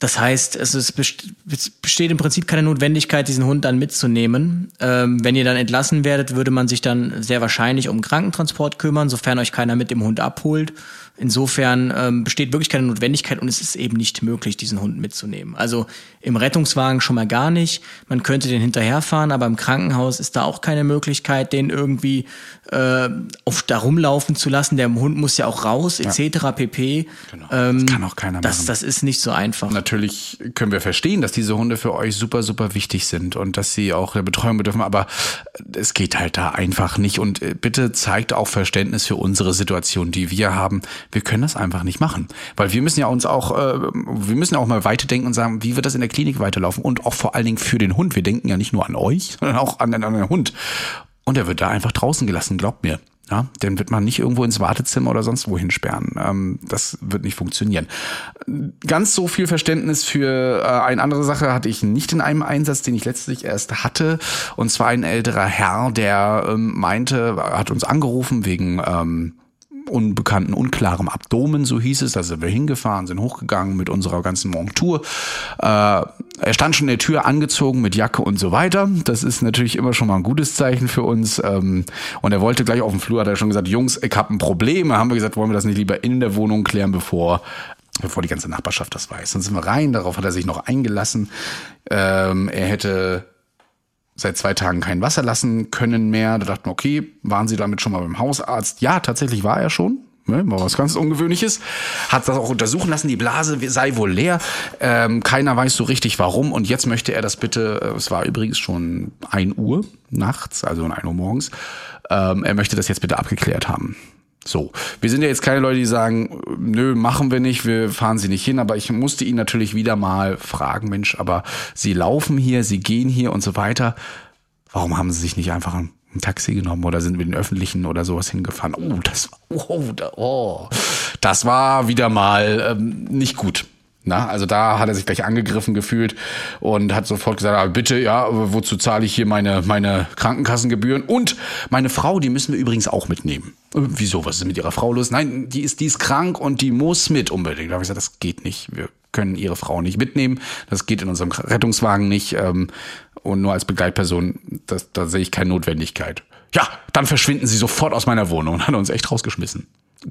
das heißt, es besteht im Prinzip keine Notwendigkeit, diesen Hund dann mitzunehmen. Ähm, wenn ihr dann entlassen werdet, würde man sich dann sehr wahrscheinlich um Krankentransport kümmern, sofern euch keiner mit dem Hund abholt. Insofern ähm, besteht wirklich keine Notwendigkeit und es ist eben nicht möglich, diesen Hund mitzunehmen. Also im Rettungswagen schon mal gar nicht. Man könnte den hinterherfahren, aber im Krankenhaus ist da auch keine Möglichkeit, den irgendwie äh, auf da rumlaufen zu lassen. Der Hund muss ja auch raus, etc. pp. Genau. Ähm, Das kann auch keiner das, machen. das ist nicht so einfach. Natürlich können wir verstehen, dass diese Hunde für euch super, super wichtig sind und dass sie auch der Betreuung bedürfen, aber es geht halt da einfach nicht. Und äh, bitte zeigt auch Verständnis für unsere Situation, die wir haben. Wir können das einfach nicht machen. Weil wir müssen ja uns auch, äh, wir müssen auch mal weiterdenken und sagen, wie wird das in der Klinik weiterlaufen? Und auch vor allen Dingen für den Hund. Wir denken ja nicht nur an euch, sondern auch an, an den Hund. Und er wird da einfach draußen gelassen, glaubt mir. Ja, den wird man nicht irgendwo ins Wartezimmer oder sonst wohin sperren. Ähm, das wird nicht funktionieren. Ganz so viel Verständnis für äh, eine andere Sache hatte ich nicht in einem Einsatz, den ich letztlich erst hatte. Und zwar ein älterer Herr, der ähm, meinte, hat uns angerufen wegen ähm, unbekannten, unklarem Abdomen, so hieß es. Da sind wir hingefahren, sind hochgegangen mit unserer ganzen Montur. Äh, er stand schon in der Tür angezogen mit Jacke und so weiter. Das ist natürlich immer schon mal ein gutes Zeichen für uns. Ähm, und er wollte gleich auf dem Flur, hat er schon gesagt, Jungs, ich habe ein Problem. Da haben wir gesagt, wollen wir das nicht lieber in der Wohnung klären, bevor bevor die ganze Nachbarschaft das weiß. Dann sind wir rein, darauf hat er sich noch eingelassen. Ähm, er hätte seit zwei Tagen kein Wasser lassen können mehr. Da dachten wir, okay, waren Sie damit schon mal beim Hausarzt? Ja, tatsächlich war er schon. Ne, war was ganz Ungewöhnliches. Hat das auch untersuchen lassen, die Blase sei wohl leer. Ähm, keiner weiß so richtig warum. Und jetzt möchte er das bitte, äh, es war übrigens schon ein Uhr nachts, also um 1 Uhr morgens, ähm, er möchte das jetzt bitte abgeklärt haben. So, wir sind ja jetzt keine Leute, die sagen, nö, machen wir nicht, wir fahren sie nicht hin, aber ich musste ihn natürlich wieder mal fragen, Mensch, aber sie laufen hier, sie gehen hier und so weiter. Warum haben sie sich nicht einfach ein, Taxi genommen oder sind mit den öffentlichen oder sowas hingefahren? Oh, das, oh, oh, das war wieder mal ähm, nicht gut. Na, also da hat er sich gleich angegriffen gefühlt und hat sofort gesagt, ah, bitte, ja, wozu zahle ich hier meine, meine Krankenkassengebühren? Und meine Frau, die müssen wir übrigens auch mitnehmen. Äh, Wieso? Was ist mit ihrer Frau los? Nein, die ist, die ist krank und die muss mit unbedingt. Da habe ich gesagt, das geht nicht. Wir können ihre Frau nicht mitnehmen. Das geht in unserem Rettungswagen nicht. Ähm, und nur als Begleitperson, das, da sehe ich keine Notwendigkeit. Ja, dann verschwinden sie sofort aus meiner Wohnung und hat uns echt rausgeschmissen.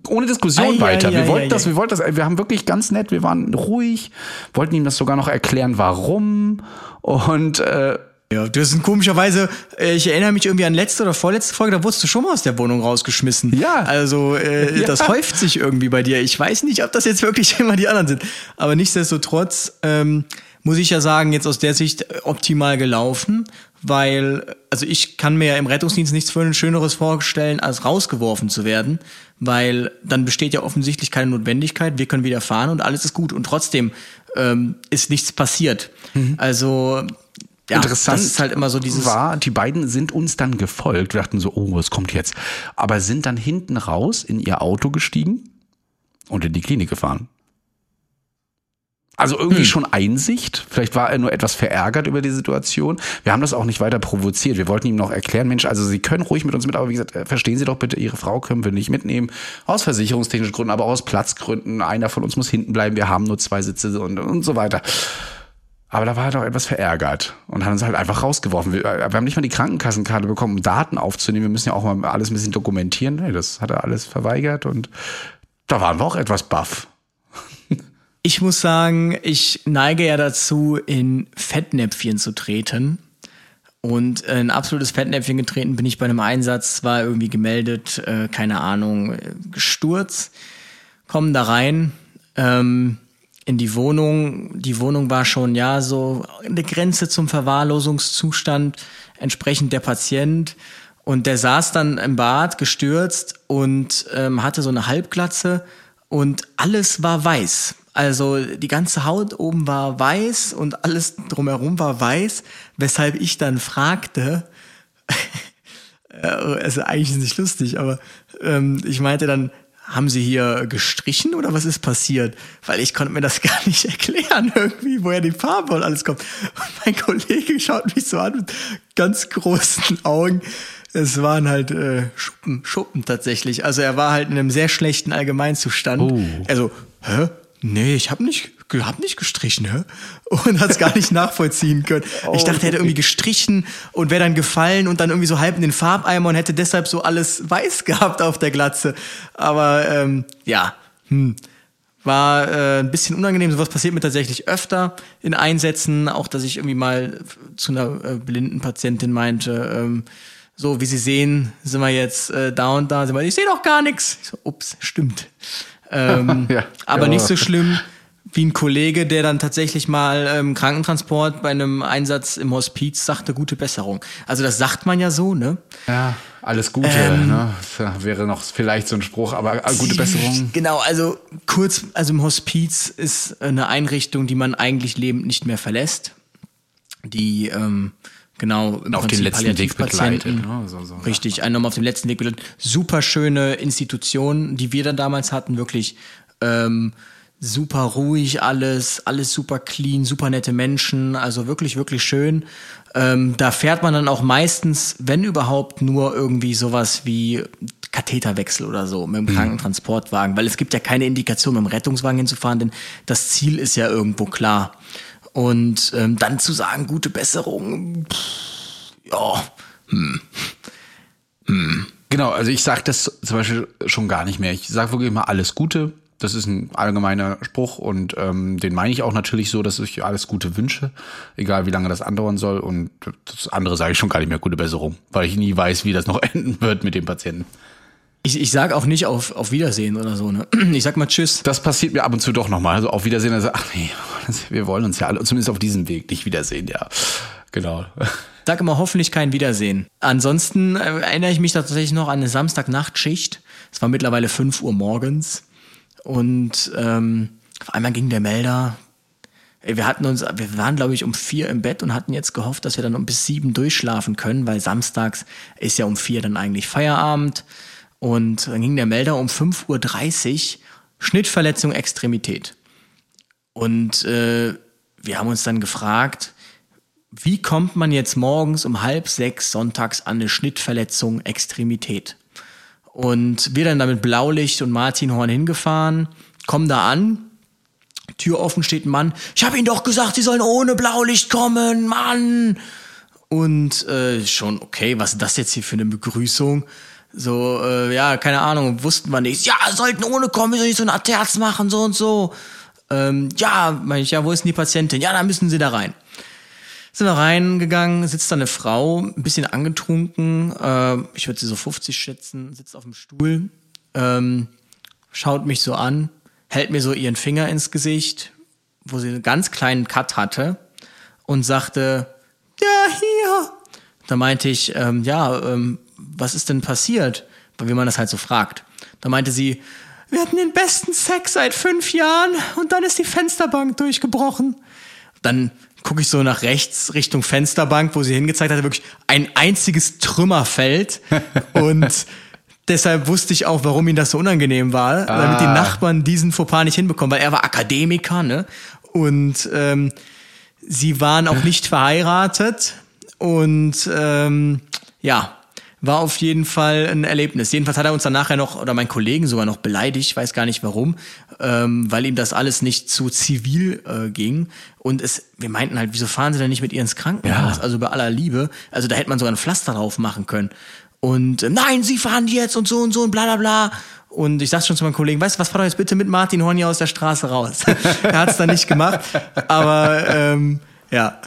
Ohne Diskussion Ei, weiter. ei, wir ei, wollten das, wir wollten das, wir haben wirklich ganz nett, wir waren ruhig, wollten ihm das sogar noch erklären, warum. Und äh, Ja, das sind komischerweise, äh, ich erinnere mich irgendwie an letzte oder vorletzte Folge, da wurdest du schon mal aus der Wohnung rausgeschmissen. Ja. Also, äh, Ja. das häuft sich irgendwie bei dir. Ich weiß nicht, ob das jetzt wirklich immer die anderen sind. Aber nichtsdestotrotz ähm, muss ich ja sagen, jetzt aus der Sicht äh, optimal gelaufen, weil, also ich kann mir ja im Rettungsdienst nichts für ein Schöneres vorstellen, als rausgeworfen zu werden, weil dann besteht ja offensichtlich keine Notwendigkeit, wir können wieder fahren und alles ist gut. Und trotzdem ähm, ist nichts passiert. Also ja, interessant das ist halt immer so dieses war, die beiden sind uns dann gefolgt. Wir dachten so, oh, was kommt jetzt? Aber sind dann hinten raus in ihr Auto gestiegen und in die Klinik gefahren. Also Hm. irgendwie schon Einsicht. Vielleicht war er nur etwas verärgert über die Situation. Wir haben das auch nicht weiter provoziert. Wir wollten ihm noch erklären, Mensch, also Sie können ruhig mit uns mit, aber wie gesagt, äh, verstehen Sie doch bitte, Ihre Frau können wir nicht mitnehmen. Aus versicherungstechnischen Gründen, aber auch aus Platzgründen. Einer von uns muss hinten bleiben. Wir haben nur zwei Sitze und, und so weiter. Aber da war er doch etwas verärgert und hat uns halt einfach rausgeworfen. Wir, wir haben nicht mal die Krankenkassenkarte bekommen, um Daten aufzunehmen. Wir müssen ja auch mal alles ein bisschen dokumentieren. Nee, das hat er alles verweigert und da waren wir auch etwas baff. Ich muss sagen, ich neige ja dazu, in Fettnäpfchen zu treten. Und in ein absolutes Fettnäpfchen getreten bin ich bei einem Einsatz, war irgendwie gemeldet, äh, keine Ahnung, Sturz. Kommen da rein ähm, in die Wohnung. Die Wohnung war schon ja so eine Grenze zum Verwahrlosungszustand, entsprechend der Patient. Und der saß dann im Bad gestürzt und ähm, hatte so eine Halbglatze und alles war weiß. Also die ganze Haut oben war weiß und alles drumherum war weiß, weshalb ich dann fragte, also eigentlich ist es nicht lustig, aber ähm, ich meinte dann, haben Sie hier gestrichen oder was ist passiert? Weil ich konnte mir das gar nicht erklären irgendwie, woher die Farbe und alles kommt. Und mein Kollege schaut mich so an mit ganz großen Augen. Es waren halt äh, Schuppen, Schuppen tatsächlich. Also er war halt in einem sehr schlechten Allgemeinzustand. Oh. Also, hä? Nee, ich habe nicht, hab nicht gestrichen, hä? Und hat es gar nicht nachvollziehen können. Ich dachte, er hätte irgendwie gestrichen und wäre dann gefallen und dann irgendwie so halb in den Farbeimer und hätte deshalb so alles weiß gehabt auf der Glatze. Aber ähm, ja, hm. War äh, ein bisschen unangenehm. Sowas passiert mir tatsächlich öfter in Einsätzen. Auch, dass ich irgendwie mal zu einer äh, blinden Patientin meinte, ähm, so wie Sie sehen, sind wir jetzt äh, da und da. Sie meinte, ich sehe doch gar nichts. Ich so, ups, stimmt. Ähm, Ja, aber ja. nicht so schlimm wie ein Kollege, der dann tatsächlich mal ähm, Krankentransport bei einem Einsatz im Hospiz sagte, gute Besserung. Also das sagt man ja so, ne? Ja, alles Gute, Ähm, ne? Das wäre noch vielleicht so ein Spruch, aber äh, gute Besserung. Genau, also kurz, also im Hospiz ist eine Einrichtung, die man eigentlich lebend nicht mehr verlässt. Die ähm, genau Auf den letzten Weg begleitet. Ne? So, so. Richtig, einen nochmal auf dem letzten Weg begleitet. Super schöne Institution, die wir dann damals hatten, wirklich ähm, super ruhig alles, alles super clean, super nette Menschen, also wirklich, wirklich schön. Ähm, da fährt man dann auch meistens, wenn überhaupt, nur irgendwie sowas wie Katheterwechsel oder so mit dem Krankentransportwagen, weil es gibt ja keine Indikation, mit dem Rettungswagen hinzufahren, denn das Ziel ist ja irgendwo klar. Und ähm, dann zu sagen, gute Besserung, pff, ja, Genau, also ich sage das zum Beispiel schon gar nicht mehr. Ich sage wirklich immer alles Gute. Das ist ein allgemeiner Spruch und ähm, den meine ich auch natürlich so, dass ich alles Gute wünsche, egal wie lange das andauern soll. Und das andere sage ich schon gar nicht mehr gute Besserung, weil ich nie weiß, wie das noch enden wird mit dem Patienten. Ich, ich sag auch nicht auf, auf Wiedersehen oder so, ne? Ich sag mal Tschüss. Das passiert mir ab und zu doch nochmal. Also auf Wiedersehen, also, ach nee, wir wollen uns ja alle, zumindest auf diesem Weg nicht wiedersehen, ja. Genau. Sag immer hoffentlich kein Wiedersehen. Ansonsten äh, erinnere ich mich tatsächlich noch an eine Samstagnachtschicht. Es war mittlerweile 5 Uhr morgens. Und ähm, auf einmal ging der Melder. Wir hatten uns, wir waren, glaube ich, um vier im Bett und hatten jetzt gehofft, dass wir dann um bis sieben durchschlafen können, weil samstags ist ja um vier dann eigentlich Feierabend. Und dann ging der Melder um 5.30 Uhr, Schnittverletzung Extremität. Und äh, wir haben uns dann gefragt, wie kommt man jetzt morgens um halb sechs sonntags an eine Schnittverletzung Extremität? Und wir dann da mit Blaulicht und Martinhorn hingefahren, kommen da an, Tür offen steht ein Mann. Ich habe Ihnen doch gesagt, Sie sollen ohne Blaulicht kommen, Mann. Und äh, schon, okay, was ist das jetzt hier für eine Begrüßung? So, äh, ja, keine Ahnung, wussten wir nicht. Ja, sollten ohne kommen, wir sollen nicht so ein Atterz machen, so und so. Ähm, ja, meine ich, ja, wo ist denn die Patientin? Ja, da müssen Sie da rein. Sind wir reingegangen, sitzt da eine Frau, ein bisschen angetrunken, äh, ich würde sie so 50 schätzen, sitzt auf dem Stuhl, ähm, schaut mich so an, hält mir so ihren Finger ins Gesicht, wo sie einen ganz kleinen Cut hatte und sagte, ja, hier. Da meinte ich, ähm, ja, ähm, was ist denn passiert? Wie man das halt so fragt. Da meinte sie, wir hatten den besten Sex seit fünf Jahren und dann ist die Fensterbank durchgebrochen. Dann gucke ich so nach rechts Richtung Fensterbank, wo sie hingezeigt hatte, wirklich ein einziges Trümmerfeld. und deshalb wusste ich auch, warum ihm das so unangenehm war, damit die Nachbarn diesen Fauxpas nicht hinbekommen, weil er war Akademiker, ne? Und ähm, sie waren auch nicht verheiratet und ähm, ja, war auf jeden Fall ein Erlebnis. Jedenfalls hat er uns dann nachher noch, oder mein Kollegen sogar noch beleidigt, weiß gar nicht warum, ähm, weil ihm das alles nicht zu zivil äh, ging. Und es, wir meinten halt, wieso fahren sie denn nicht mit ihr ins Krankenhaus? Ja. Also bei aller Liebe. Also da hätte man sogar ein Pflaster drauf machen können. Und äh, nein, sie fahren jetzt und so und so und bla bla bla. Und ich sagte schon zu meinem Kollegen, weißt du was, fahr doch jetzt bitte mit Martin Horn hier aus der Straße raus. er hat es dann nicht gemacht, aber ähm, ja.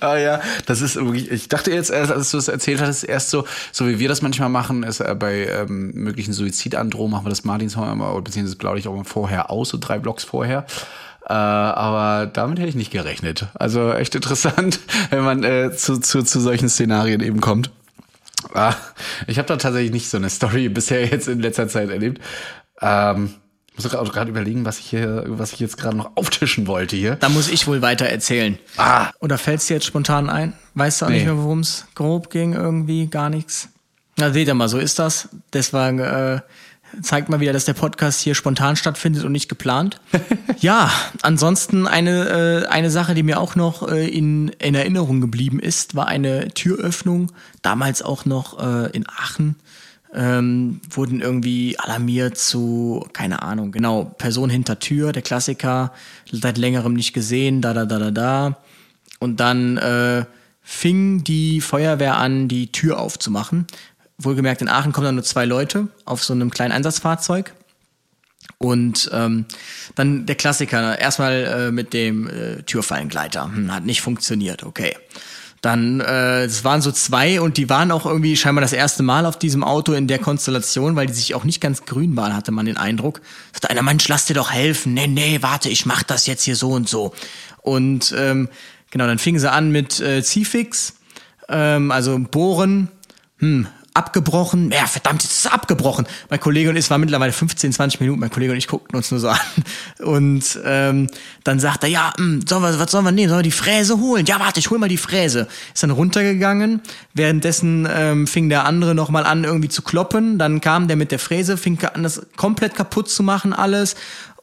Ah ja, das ist ich dachte jetzt, erst, als du es erzählt hattest, erst so, so wie wir das manchmal machen, ist äh, bei ähm, möglichen Suizidandrohungen machen wir das Martinshorn immer, beziehungsweise glaube ich auch immer vorher aus, so drei Blocks vorher. Äh, aber damit hätte ich nicht gerechnet. Also echt interessant, wenn man äh, zu, zu, zu solchen Szenarien eben kommt. Ah, ich habe da tatsächlich nicht so eine Story bisher jetzt in letzter Zeit erlebt. Ähm, ich muss auch gerade überlegen, was ich hier, was ich jetzt gerade noch auftischen wollte hier. Da muss ich wohl weiter erzählen. Ah. Oder fällt es dir jetzt spontan ein? Weißt du auch Nee. nicht mehr, worum es grob ging irgendwie? Gar nichts? Na, seht ihr mal, so ist das. Deswegen äh, zeigt mal wieder, dass der Podcast hier spontan stattfindet und nicht geplant. ja, ansonsten eine, äh, eine Sache, die mir auch noch äh, in, in Erinnerung geblieben ist, war eine Türöffnung, damals auch noch äh, in Aachen. Ähm, wurden irgendwie alarmiert zu, keine Ahnung, genau, Person hinter Tür, der Klassiker, seit längerem nicht gesehen, da, da, da, da, da. Und dann äh, fing die Feuerwehr an, die Tür aufzumachen. Wohlgemerkt, in Aachen kommen dann nur zwei Leute auf so einem kleinen Einsatzfahrzeug. Und ähm, dann der Klassiker, erstmal äh, mit dem äh, Türfallengleiter. Hm, hat nicht funktioniert, okay. Dann, äh, es waren so zwei und die waren auch irgendwie scheinbar das erste Mal auf diesem Auto in der Konstellation, weil die sich auch nicht ganz grün waren, hatte man den Eindruck. Sagte einer, Mensch, lass dir doch helfen. Nee, nee, warte, ich mach das jetzt hier so und so. Und ähm, genau, dann fingen sie an mit äh, Ziehfix, ähm, also Bohren, hm, abgebrochen. Ja, verdammt, jetzt ist es abgebrochen. Mein Kollege und ich, es war mittlerweile 15, 20 Minuten, mein Kollege und ich guckten uns nur so an. Und ähm, dann sagt er, ja, hm, sollen wir, was sollen wir nehmen? Sollen wir die Fräse holen? Ja, warte, ich hol mal die Fräse. Ist dann runtergegangen. Währenddessen ähm, fing der andere nochmal an, irgendwie zu kloppen. Dann kam der mit der Fräse, fing an, das komplett kaputt zu machen, alles.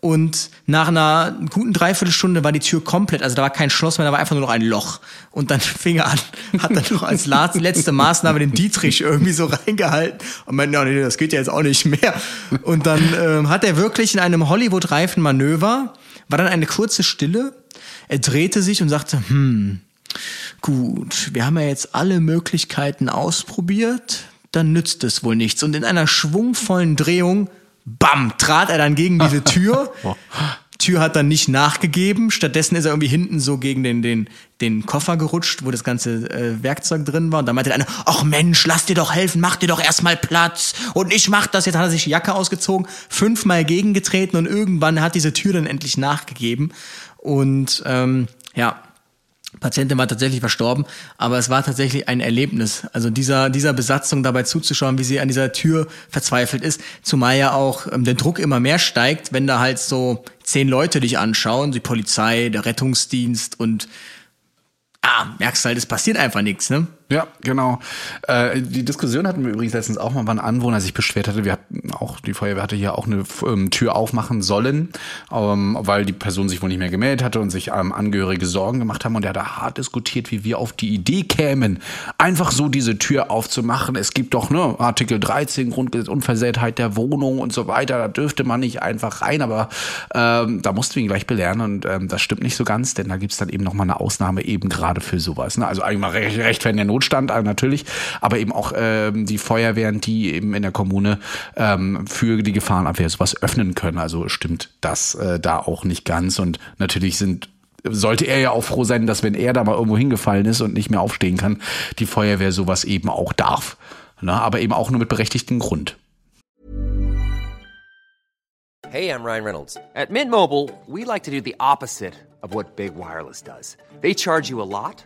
Und nach einer guten Dreiviertelstunde war die Tür komplett, also da war kein Schloss mehr, da war einfach nur noch ein Loch. Und dann fing er an, hat dann noch als letzte Maßnahme den Dietrich irgendwie so reingehalten und meinte, ja, nee, das geht ja jetzt auch nicht mehr. Und dann ähm, hat er wirklich in einem Hollywood-reifen Manöver, war dann eine kurze Stille, er drehte sich und sagte, hm, gut, wir haben ja jetzt alle Möglichkeiten ausprobiert, dann nützt es wohl nichts. Und in einer schwungvollen Drehung, bam, trat er dann gegen diese Tür. Tür hat dann nicht nachgegeben. Stattdessen ist er irgendwie hinten so gegen den, den, den Koffer gerutscht, wo das ganze äh, Werkzeug drin war. Und dann meinte der eine, ach Mensch, lass dir doch helfen, mach dir doch erstmal Platz. Und ich mach das. Jetzt hat er sich die Jacke ausgezogen, fünfmal gegengetreten und irgendwann hat diese Tür dann endlich nachgegeben. Und ähm, ja, Patientin war tatsächlich verstorben, aber es war tatsächlich ein Erlebnis. Also dieser, dieser Besatzung dabei zuzuschauen, wie sie an dieser Tür verzweifelt ist, zumal ja auch ähm, der Druck immer mehr steigt, wenn da halt so zehn Leute dich anschauen, die Polizei, der Rettungsdienst und ah, merkst halt, es passiert einfach nichts, ne? Ja, genau. Äh, die Diskussion hatten wir übrigens letztens auch mal, ein Anwohner sich beschwert hatte. Wir hatten auch, die Feuerwehr hatte hier auch eine ähm, Tür aufmachen sollen, ähm, weil die Person sich wohl nicht mehr gemeldet hatte und sich ähm, Angehörige Sorgen gemacht haben. Und er hat da hart diskutiert, wie wir auf die Idee kämen, einfach so diese Tür aufzumachen. Es gibt doch ne Artikel 13, Grundgesetz, Unversehrtheit der Wohnung und so weiter. Da dürfte man nicht einfach rein. Aber ähm, da mussten wir ihn gleich belehren und ähm, das stimmt nicht so ganz, denn da gibt's dann eben nochmal eine Ausnahme eben gerade für sowas. Ne? Also eigentlich mal recht, recht wenn der Notstand natürlich, aber eben auch ähm, die Feuerwehren, die eben in der Kommune ähm, für die Gefahrenabwehr sowas öffnen können. Also stimmt das äh, da auch nicht ganz. Und natürlich sind sollte er ja auch froh sein, dass wenn er da mal irgendwo hingefallen ist und nicht mehr aufstehen kann, die Feuerwehr sowas eben auch darf. Na, aber eben auch nur mit berechtigtem Grund. Hey, I'm Ryan Reynolds. At Mint Mobile, we like to do the opposite of what Big Wireless does. They charge you a lot,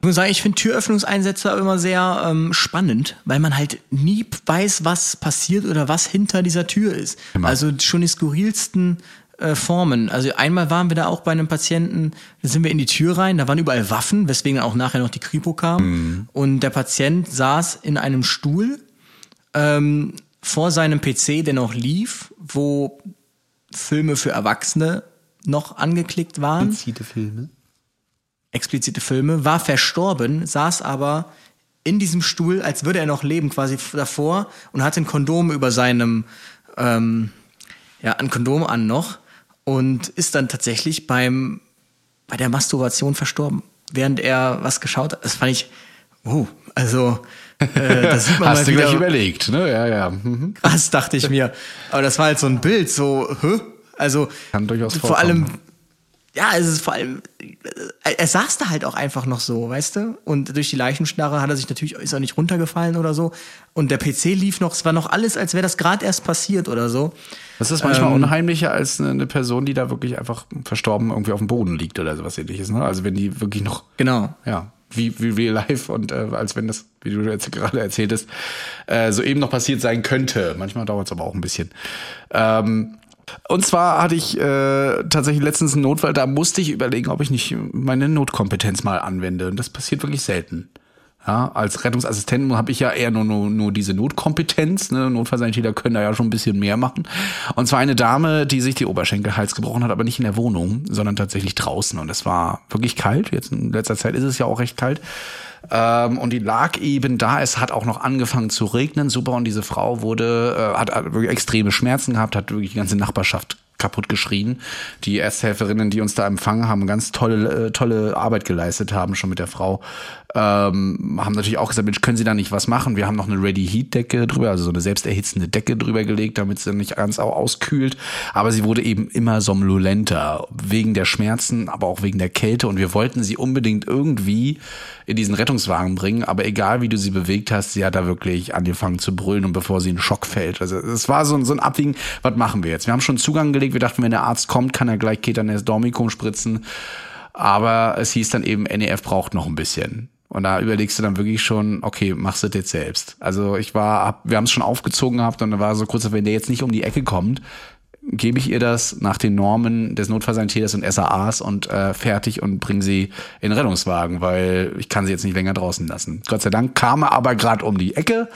Ich muss sagen, ich finde Türöffnungseinsätze immer sehr ähm, spannend, weil man halt nie weiß, was passiert oder was hinter dieser Tür ist. Immer. Also schon die skurrilsten äh, Formen. Also einmal waren wir da auch bei einem Patienten, da sind wir in die Tür rein, da waren überall Waffen, weswegen auch nachher noch die Kripo kam. Und der Patient saß in einem Stuhl ähm, vor seinem PC, der noch lief, wo Filme für Erwachsene noch angeklickt waren. Explizite Filme. Explizite Filme, war verstorben, saß aber in diesem Stuhl, als würde er noch leben, quasi davor und hatte ein Kondom über seinem, ähm, ja, ein Kondom an noch und ist dann tatsächlich beim, bei der Masturbation verstorben, während er was geschaut hat. Das fand ich, oh, also, äh, sieht man Hast du wieder, gleich überlegt, ne? Ja, ja. Mhm. krass, dachte ich mir. Aber das war halt so ein Bild, so, hä? Also, Kann durchaus vor allem. Ja, es ist vor allem, äh, er saß da halt auch einfach noch so, weißt du? Und durch die Leichenstarre hat er sich natürlich, ist er nicht runtergefallen oder so. Und der PC lief noch, es war noch alles, als wäre das gerade erst passiert oder so. Das ist manchmal Ähm, unheimlicher als eine, eine Person, die da wirklich einfach verstorben irgendwie auf dem Boden liegt oder sowas ähnliches. Ne? Also wenn die wirklich noch, Genau. ja, wie, wie real life und äh, als wenn das, wie du jetzt gerade erzähltest, äh, so eben noch passiert sein könnte. Manchmal dauert es aber auch ein bisschen. Ähm, und zwar hatte ich äh, tatsächlich letztens einen Notfall, da musste ich überlegen, ob ich nicht meine Notkompetenz mal anwende. Und das passiert wirklich selten. Ja, als Rettungsassistent habe ich ja eher nur, nur, nur diese Notkompetenz. Ne? Notfallsanitäter können da ja schon ein bisschen mehr machen. Und zwar eine Dame, die sich die Oberschenkelhals gebrochen hat, aber nicht in der Wohnung, sondern tatsächlich draußen. Und es war wirklich kalt. Jetzt in letzter Zeit ist es ja auch recht kalt. Ähm, und die lag eben da. Es hat auch noch angefangen zu regnen. Super. Und diese Frau wurde, äh, hat, hat wirklich extreme Schmerzen gehabt, hat wirklich die ganze Nachbarschaft kaputt geschrien. Die Ersthelferinnen, die uns da empfangen haben, ganz tolle, äh, tolle Arbeit geleistet haben, schon mit der Frau, ähm, haben natürlich auch gesagt, Mensch, können Sie da nicht was machen? Wir haben noch eine Ready Heat Decke drüber, also so eine selbsterhitzende Decke drüber gelegt, damit sie nicht ganz au- auskühlt. Aber sie wurde eben immer somnolenter, wegen der Schmerzen, aber auch wegen der Kälte. Und wir wollten sie unbedingt irgendwie in diesen Rettungswagen bringen. Aber egal, wie du sie bewegt hast, sie hat da wirklich angefangen zu brüllen und bevor sie in Schock fällt. Also es war so ein, so ein Abwiegen, was machen wir jetzt? Wir haben schon Zugang gelegt, wir dachten, wenn der Arzt kommt, kann er gleich Ketanes Dormicum spritzen. Aber es hieß dann eben, NEF braucht noch ein bisschen. Und da überlegst du dann wirklich schon, okay, machst du das jetzt selbst. Also ich war, hab, wir haben es schon aufgezogen gehabt und da war so kurz, wenn der jetzt nicht um die Ecke kommt, gebe ich ihr das nach den Normen des Notfallsanitäters und SAAs und äh, fertig und bringe sie in Rettungswagen, weil ich kann sie jetzt nicht länger draußen lassen. Gott sei Dank kam er aber gerade um die Ecke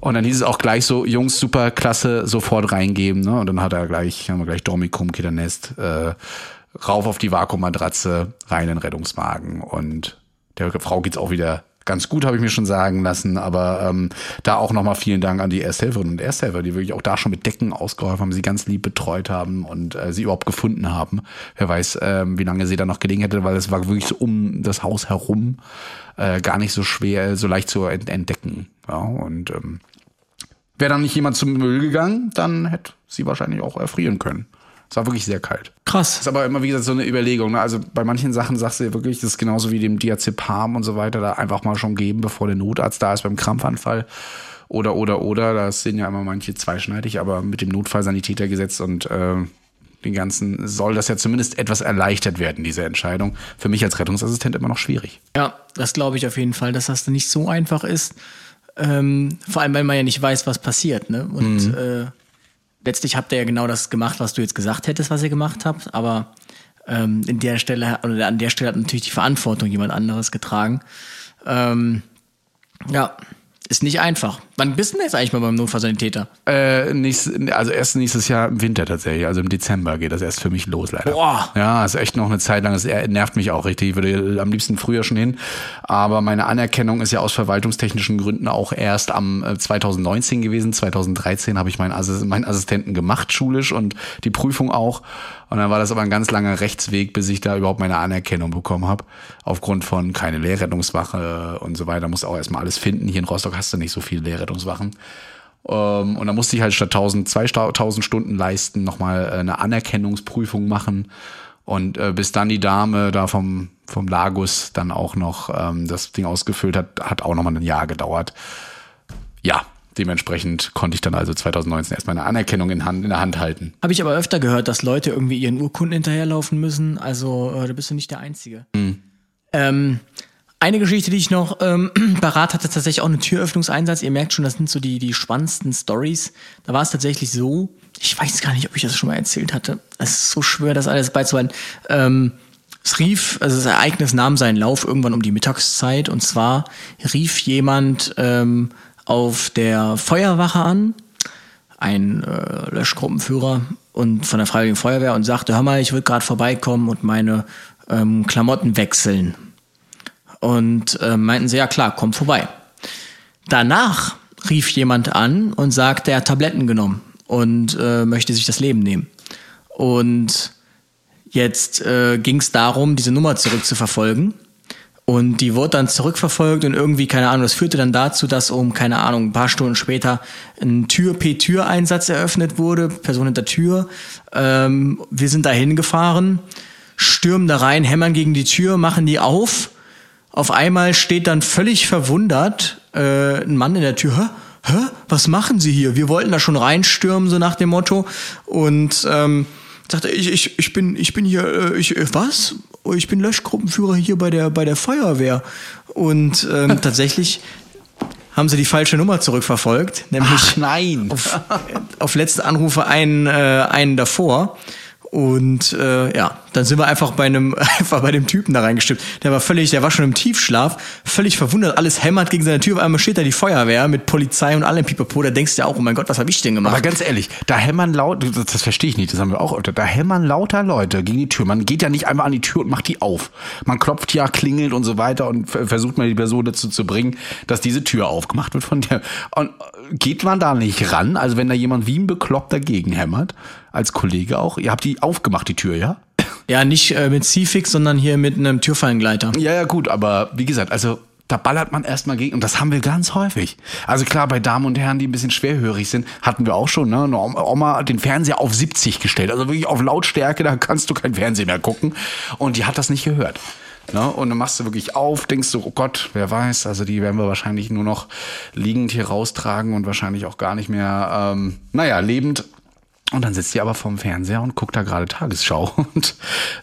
und dann hieß es auch gleich so, Jungs, super klasse, sofort reingeben. Ne? Und dann hat er gleich, haben wir gleich Dormicum, Keternest, äh, rauf auf die Vakuummatratze, rein in Rettungswagen. Und der Frau geht's auch wieder ganz gut, habe ich mir schon sagen lassen. Aber ähm, da auch nochmal vielen Dank an die Ersthelferinnen und Ersthelfer, die wirklich auch da schon mit Decken ausgeholfen haben, sie ganz lieb betreut haben und äh, sie überhaupt gefunden haben. Wer weiß, ähm, wie lange sie da noch gelegen hätte, weil es war wirklich so um das Haus herum äh, gar nicht so schwer, so leicht zu ent- entdecken. Ja, und ähm, wäre dann nicht jemand zum Müll gegangen, dann hätte sie wahrscheinlich auch erfrieren können. Es war wirklich sehr kalt. Krass. Das ist aber immer, wie gesagt, so eine Überlegung. Ne? Also bei manchen Sachen sagst du ja wirklich, das ist genauso wie dem Diazepam und so weiter, da einfach mal schon geben, bevor der Notarzt da ist beim Krampfanfall. Oder, oder, oder, das sind ja immer manche zweischneidig, aber mit dem Notfallsanitätergesetz und äh, den ganzen soll das ja zumindest etwas erleichtert werden, diese Entscheidung. Für mich als Rettungsassistent immer noch schwierig. Ja, das glaube ich auf jeden Fall, dass das nicht so einfach ist. Ähm, vor allem, weil man ja nicht weiß, was passiert. Ne? Und äh, letztlich habt ihr ja genau das gemacht, was du jetzt gesagt hättest, was ihr gemacht habt. Aber ähm, in der Stelle oder an der Stelle hat natürlich die Verantwortung jemand anderes getragen. Ähm, ja, ist nicht einfach. Wann bist du denn jetzt eigentlich mal beim Notfallsanitäter? Äh, nächst, also erst nächstes Jahr im Winter tatsächlich. Also im Dezember geht das erst für mich los, leider. Boah. Ja, ist echt noch eine Zeit lang. Es nervt mich auch richtig. Ich würde am liebsten früher schon hin. Aber meine Anerkennung ist ja aus verwaltungstechnischen Gründen auch erst am äh, 2019 gewesen. 2013 habe ich meinen, Assis meinen Assistenten gemacht, schulisch und die Prüfung auch. Und dann war das aber ein ganz langer Rechtsweg, bis ich da überhaupt meine Anerkennung bekommen habe. Aufgrund von keine Lehrrettungswache und so weiter. Muss auch erstmal alles finden. Hier in Rostock hast du nicht so viele Lehrrettungswachen. Ähm, und dann musste ich halt statt 1000, 2000 Stunden leisten, nochmal äh, eine Anerkennungsprüfung machen. Und äh, bis dann die Dame da vom, vom Lagus dann auch noch ähm, das Ding ausgefüllt hat, hat auch nochmal ein Jahr gedauert. Ja, dementsprechend konnte ich dann also 2019 erst meine Anerkennung in, Hand, in der Hand halten. Habe ich aber öfter gehört, dass Leute irgendwie ihren Urkunden hinterherlaufen müssen. Also äh, da bist du nicht der Einzige. Ähm, eine Geschichte, die ich noch ähm, parat hatte, tatsächlich auch einen Türöffnungseinsatz. Ihr merkt schon, das sind so die, die spannendsten Stories. Da war es tatsächlich so, ich weiß gar nicht, ob ich das schon mal erzählt hatte. Es ist so schwer, das alles beizubehalten. Ähm, es rief, also das Ereignis nahm seinen Lauf irgendwann um die Mittagszeit und zwar rief jemand ähm, auf der Feuerwache an, ein äh, Löschgruppenführer und von der Freiwilligen Feuerwehr und sagte, hör mal, ich würde gerade vorbeikommen und meine ähm, Klamotten wechseln. Und äh, meinten sie, ja klar, komm vorbei. Danach rief jemand an und sagte, er hat Tabletten genommen und äh, möchte sich das Leben nehmen. Und jetzt äh, ging es darum, diese Nummer zurückzuverfolgen. Und die wurde dann zurückverfolgt und irgendwie, keine Ahnung, das führte dann dazu, dass um, keine Ahnung, ein paar Stunden später ein Tür-P-Tür-Einsatz eröffnet wurde, Person hinter Tür. Ähm, wir sind da hingefahren, stürmen da rein, hämmern gegen die Tür, machen die auf. Auf einmal steht dann völlig verwundert äh, ein Mann in der Tür. Hä? Hä? Was machen Sie hier? Wir wollten da schon reinstürmen, so nach dem Motto. Und ähm, sagte, ich, ich, ich bin, ich bin hier, äh, ich, äh, was? Ich bin Löschgruppenführer hier bei der, bei der Feuerwehr. Und ähm, tatsächlich haben sie die falsche Nummer zurückverfolgt, nämlich Ach nein. auf, auf letzte Anrufe einen, äh, einen davor. Und äh, ja, dann sind wir einfach bei einem einfach bei dem Typen da reingestimmt. Der war völlig, der war schon im Tiefschlaf, völlig verwundert, alles hämmert gegen seine Tür. Auf einmal steht da die Feuerwehr mit Polizei und allem Pipapo. Da denkst du ja auch, oh mein Gott, was habe ich denn gemacht? Aber ganz ehrlich, da hämmern laut, das, das verstehe ich nicht, das haben wir auch öfter, da hämmern lauter Leute gegen die Tür. Man geht ja nicht einfach an die Tür und macht die auf. Man klopft ja, klingelt und so weiter und ver- versucht mal die Person dazu zu bringen, dass diese Tür aufgemacht wird von der. Und geht man da nicht ran? Also wenn da jemand wie ein Bekloppter dagegen hämmert, als Kollege auch, ihr habt die aufgemacht, die Tür, ja? ja, nicht äh, mit C-Fix, sondern hier mit einem Türfallengleiter. Ja, ja, gut, aber wie gesagt, also da ballert man erstmal gegen und das haben wir ganz häufig. Also klar, bei Damen und Herren, die ein bisschen schwerhörig sind, hatten wir auch schon, ne? Eine Oma Oma hat den Fernseher auf 70 gestellt, also wirklich auf Lautstärke, da kannst du kein Fernsehen mehr gucken und die hat das nicht gehört. Ne? Und dann machst du wirklich auf, denkst du, oh Gott, wer weiß, also die werden wir wahrscheinlich nur noch liegend hier raustragen und wahrscheinlich auch gar nicht mehr, ähm, naja, lebend und dann sitzt die aber vorm Fernseher und guckt da gerade Tagesschau und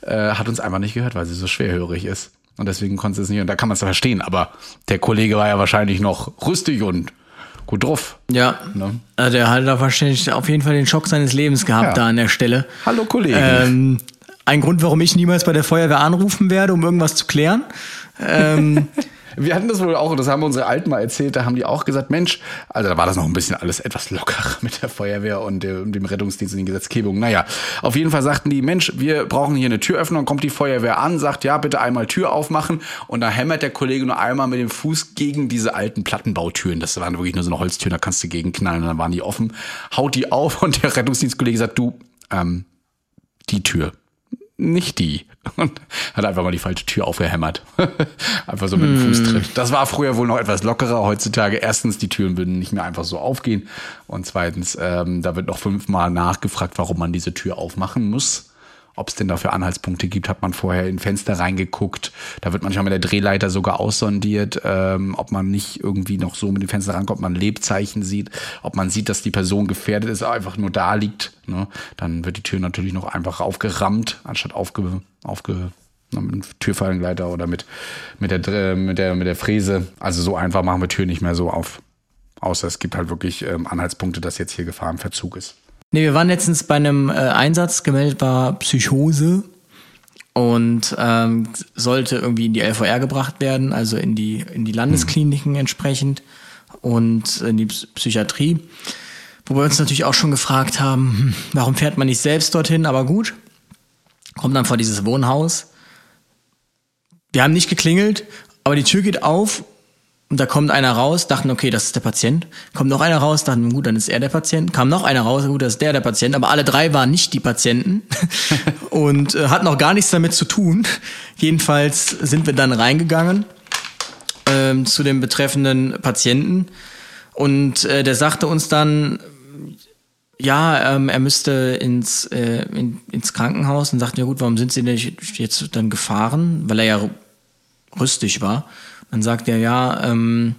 äh, hat uns einfach nicht gehört, weil sie so schwerhörig ist. Und deswegen konnte sie es nicht. Und da kann man es verstehen. Aber der Kollege war ja wahrscheinlich noch rüstig und gut drauf. Ja, Ne? also der hat da wahrscheinlich auf jeden Fall den Schock seines Lebens gehabt Ja. da an der Stelle. Hallo Kollege. Ähm, ein Grund, warum ich niemals bei der Feuerwehr anrufen werde, um irgendwas zu klären. Ähm, Wir hatten das wohl auch, das haben unsere Alten mal erzählt, da haben die auch gesagt, Mensch, also da war das noch ein bisschen alles etwas lockerer mit der Feuerwehr und dem, Rettungsdienst und den Gesetzgebungen. Naja, auf jeden Fall sagten die, Mensch, wir brauchen hier eine Türöffnung, kommt die Feuerwehr an, sagt, ja, bitte einmal Tür aufmachen und da hämmert der Kollege nur einmal mit dem Fuß gegen diese alten Plattenbautüren. Das waren wirklich nur so eine Holztür, da kannst du gegenknallen und dann waren die offen, haut die auf und der Rettungsdienstkollege sagt, du, ähm, die Tür nicht die. Und hat einfach mal die falsche Tür aufgehämmert. einfach so mit dem Fußtritt. Das war früher wohl noch etwas lockerer. Heutzutage erstens, die Türen würden nicht mehr einfach so aufgehen. Und zweitens, ähm, da wird noch fünfmal nachgefragt, warum man diese Tür aufmachen muss. Ob es denn dafür Anhaltspunkte gibt, hat man vorher in Fenster reingeguckt. Da wird manchmal mit der Drehleiter sogar aussondiert, ähm, ob man nicht irgendwie noch so mit dem Fenster rankommt, ob man Lebzeichen sieht, ob man sieht, dass die Person gefährdet ist, einfach nur da liegt. Ne? Dann wird die Tür natürlich noch einfach aufgerammt, anstatt aufge, aufge mit einem Türfallengleiter oder mit, mit, der, mit, der, mit der Fräse. Also so einfach machen wir Tür nicht mehr so auf. Außer es gibt halt wirklich ähm, Anhaltspunkte, dass jetzt hier Gefahrenverzug ist. Nee, wir waren letztens bei einem äh, Einsatz, gemeldet war Psychose und ähm, sollte irgendwie in die LVR gebracht werden, also in die, in die Landeskliniken entsprechend und in die Psy- Psychiatrie. Wo wir uns natürlich auch schon gefragt haben, hm, warum fährt man nicht selbst dorthin, aber gut. Kommt dann vor dieses Wohnhaus. Wir haben nicht geklingelt, aber die Tür geht auf und da kommt einer raus, dachten, okay, das ist der Patient. Kommt noch einer raus, dachten, gut, dann ist er der Patient. Kam noch einer raus, gut, das ist der der Patient. Aber alle drei waren nicht die Patienten und äh, hatten auch gar nichts damit zu tun. Jedenfalls sind wir dann reingegangen ähm, zu dem betreffenden Patienten und äh, der sagte uns dann, ja, ähm, er müsste ins, äh, in, ins Krankenhaus und sagte, ja gut, warum sind Sie denn jetzt dann gefahren? Weil er ja rüstig war. Dann sagt er, ja, ähm,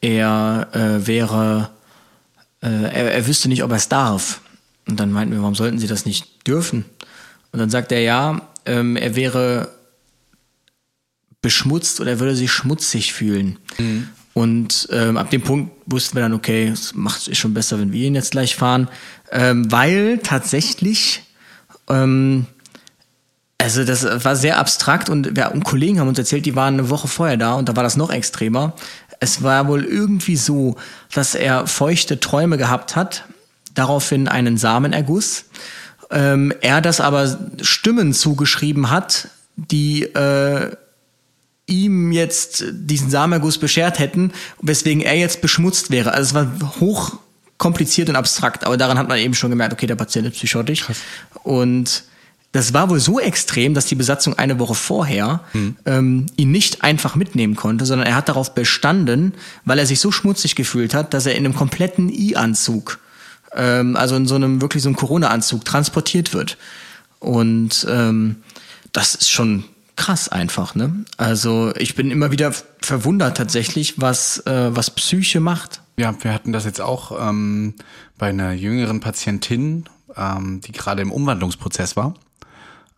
er äh, wäre, äh, er, er wüsste nicht, ob er es darf. Und dann meinten wir, warum sollten Sie das nicht dürfen? Und dann sagt er, ja, ähm, er wäre beschmutzt oder er würde sich schmutzig fühlen. Und ähm, ab dem Punkt wussten wir dann, okay, es macht ist schon besser, wenn wir ihn jetzt gleich fahren, ähm, weil tatsächlich ähm, also das war sehr abstrakt und wir und Kollegen haben uns erzählt, die waren eine Woche vorher da und da war das noch extremer. Es war wohl irgendwie so, dass er feuchte Träume gehabt hat, daraufhin einen Samenerguss Ähm, er das aber Stimmen zugeschrieben hat, die äh, ihm jetzt diesen Samenerguss beschert hätten, weswegen er jetzt beschmutzt wäre. Also es war hoch kompliziert und abstrakt, aber daran hat man eben schon gemerkt, okay, der Patient ist psychotisch. Krass. Und das war wohl so extrem, dass die Besatzung eine Woche vorher hm. ähm, ihn nicht einfach mitnehmen konnte, sondern er hat darauf bestanden, weil er sich so schmutzig gefühlt hat, dass er in einem kompletten I-Anzug, ähm, also in so einem wirklich so einem Corona-Anzug transportiert wird. Und ähm, das ist schon krass einfach, ne? Also ich bin immer wieder verwundert tatsächlich, was, äh, was Psyche macht. Ja, wir hatten das jetzt auch ähm, bei einer jüngeren Patientin, ähm, die gerade im Umwandlungsprozess war.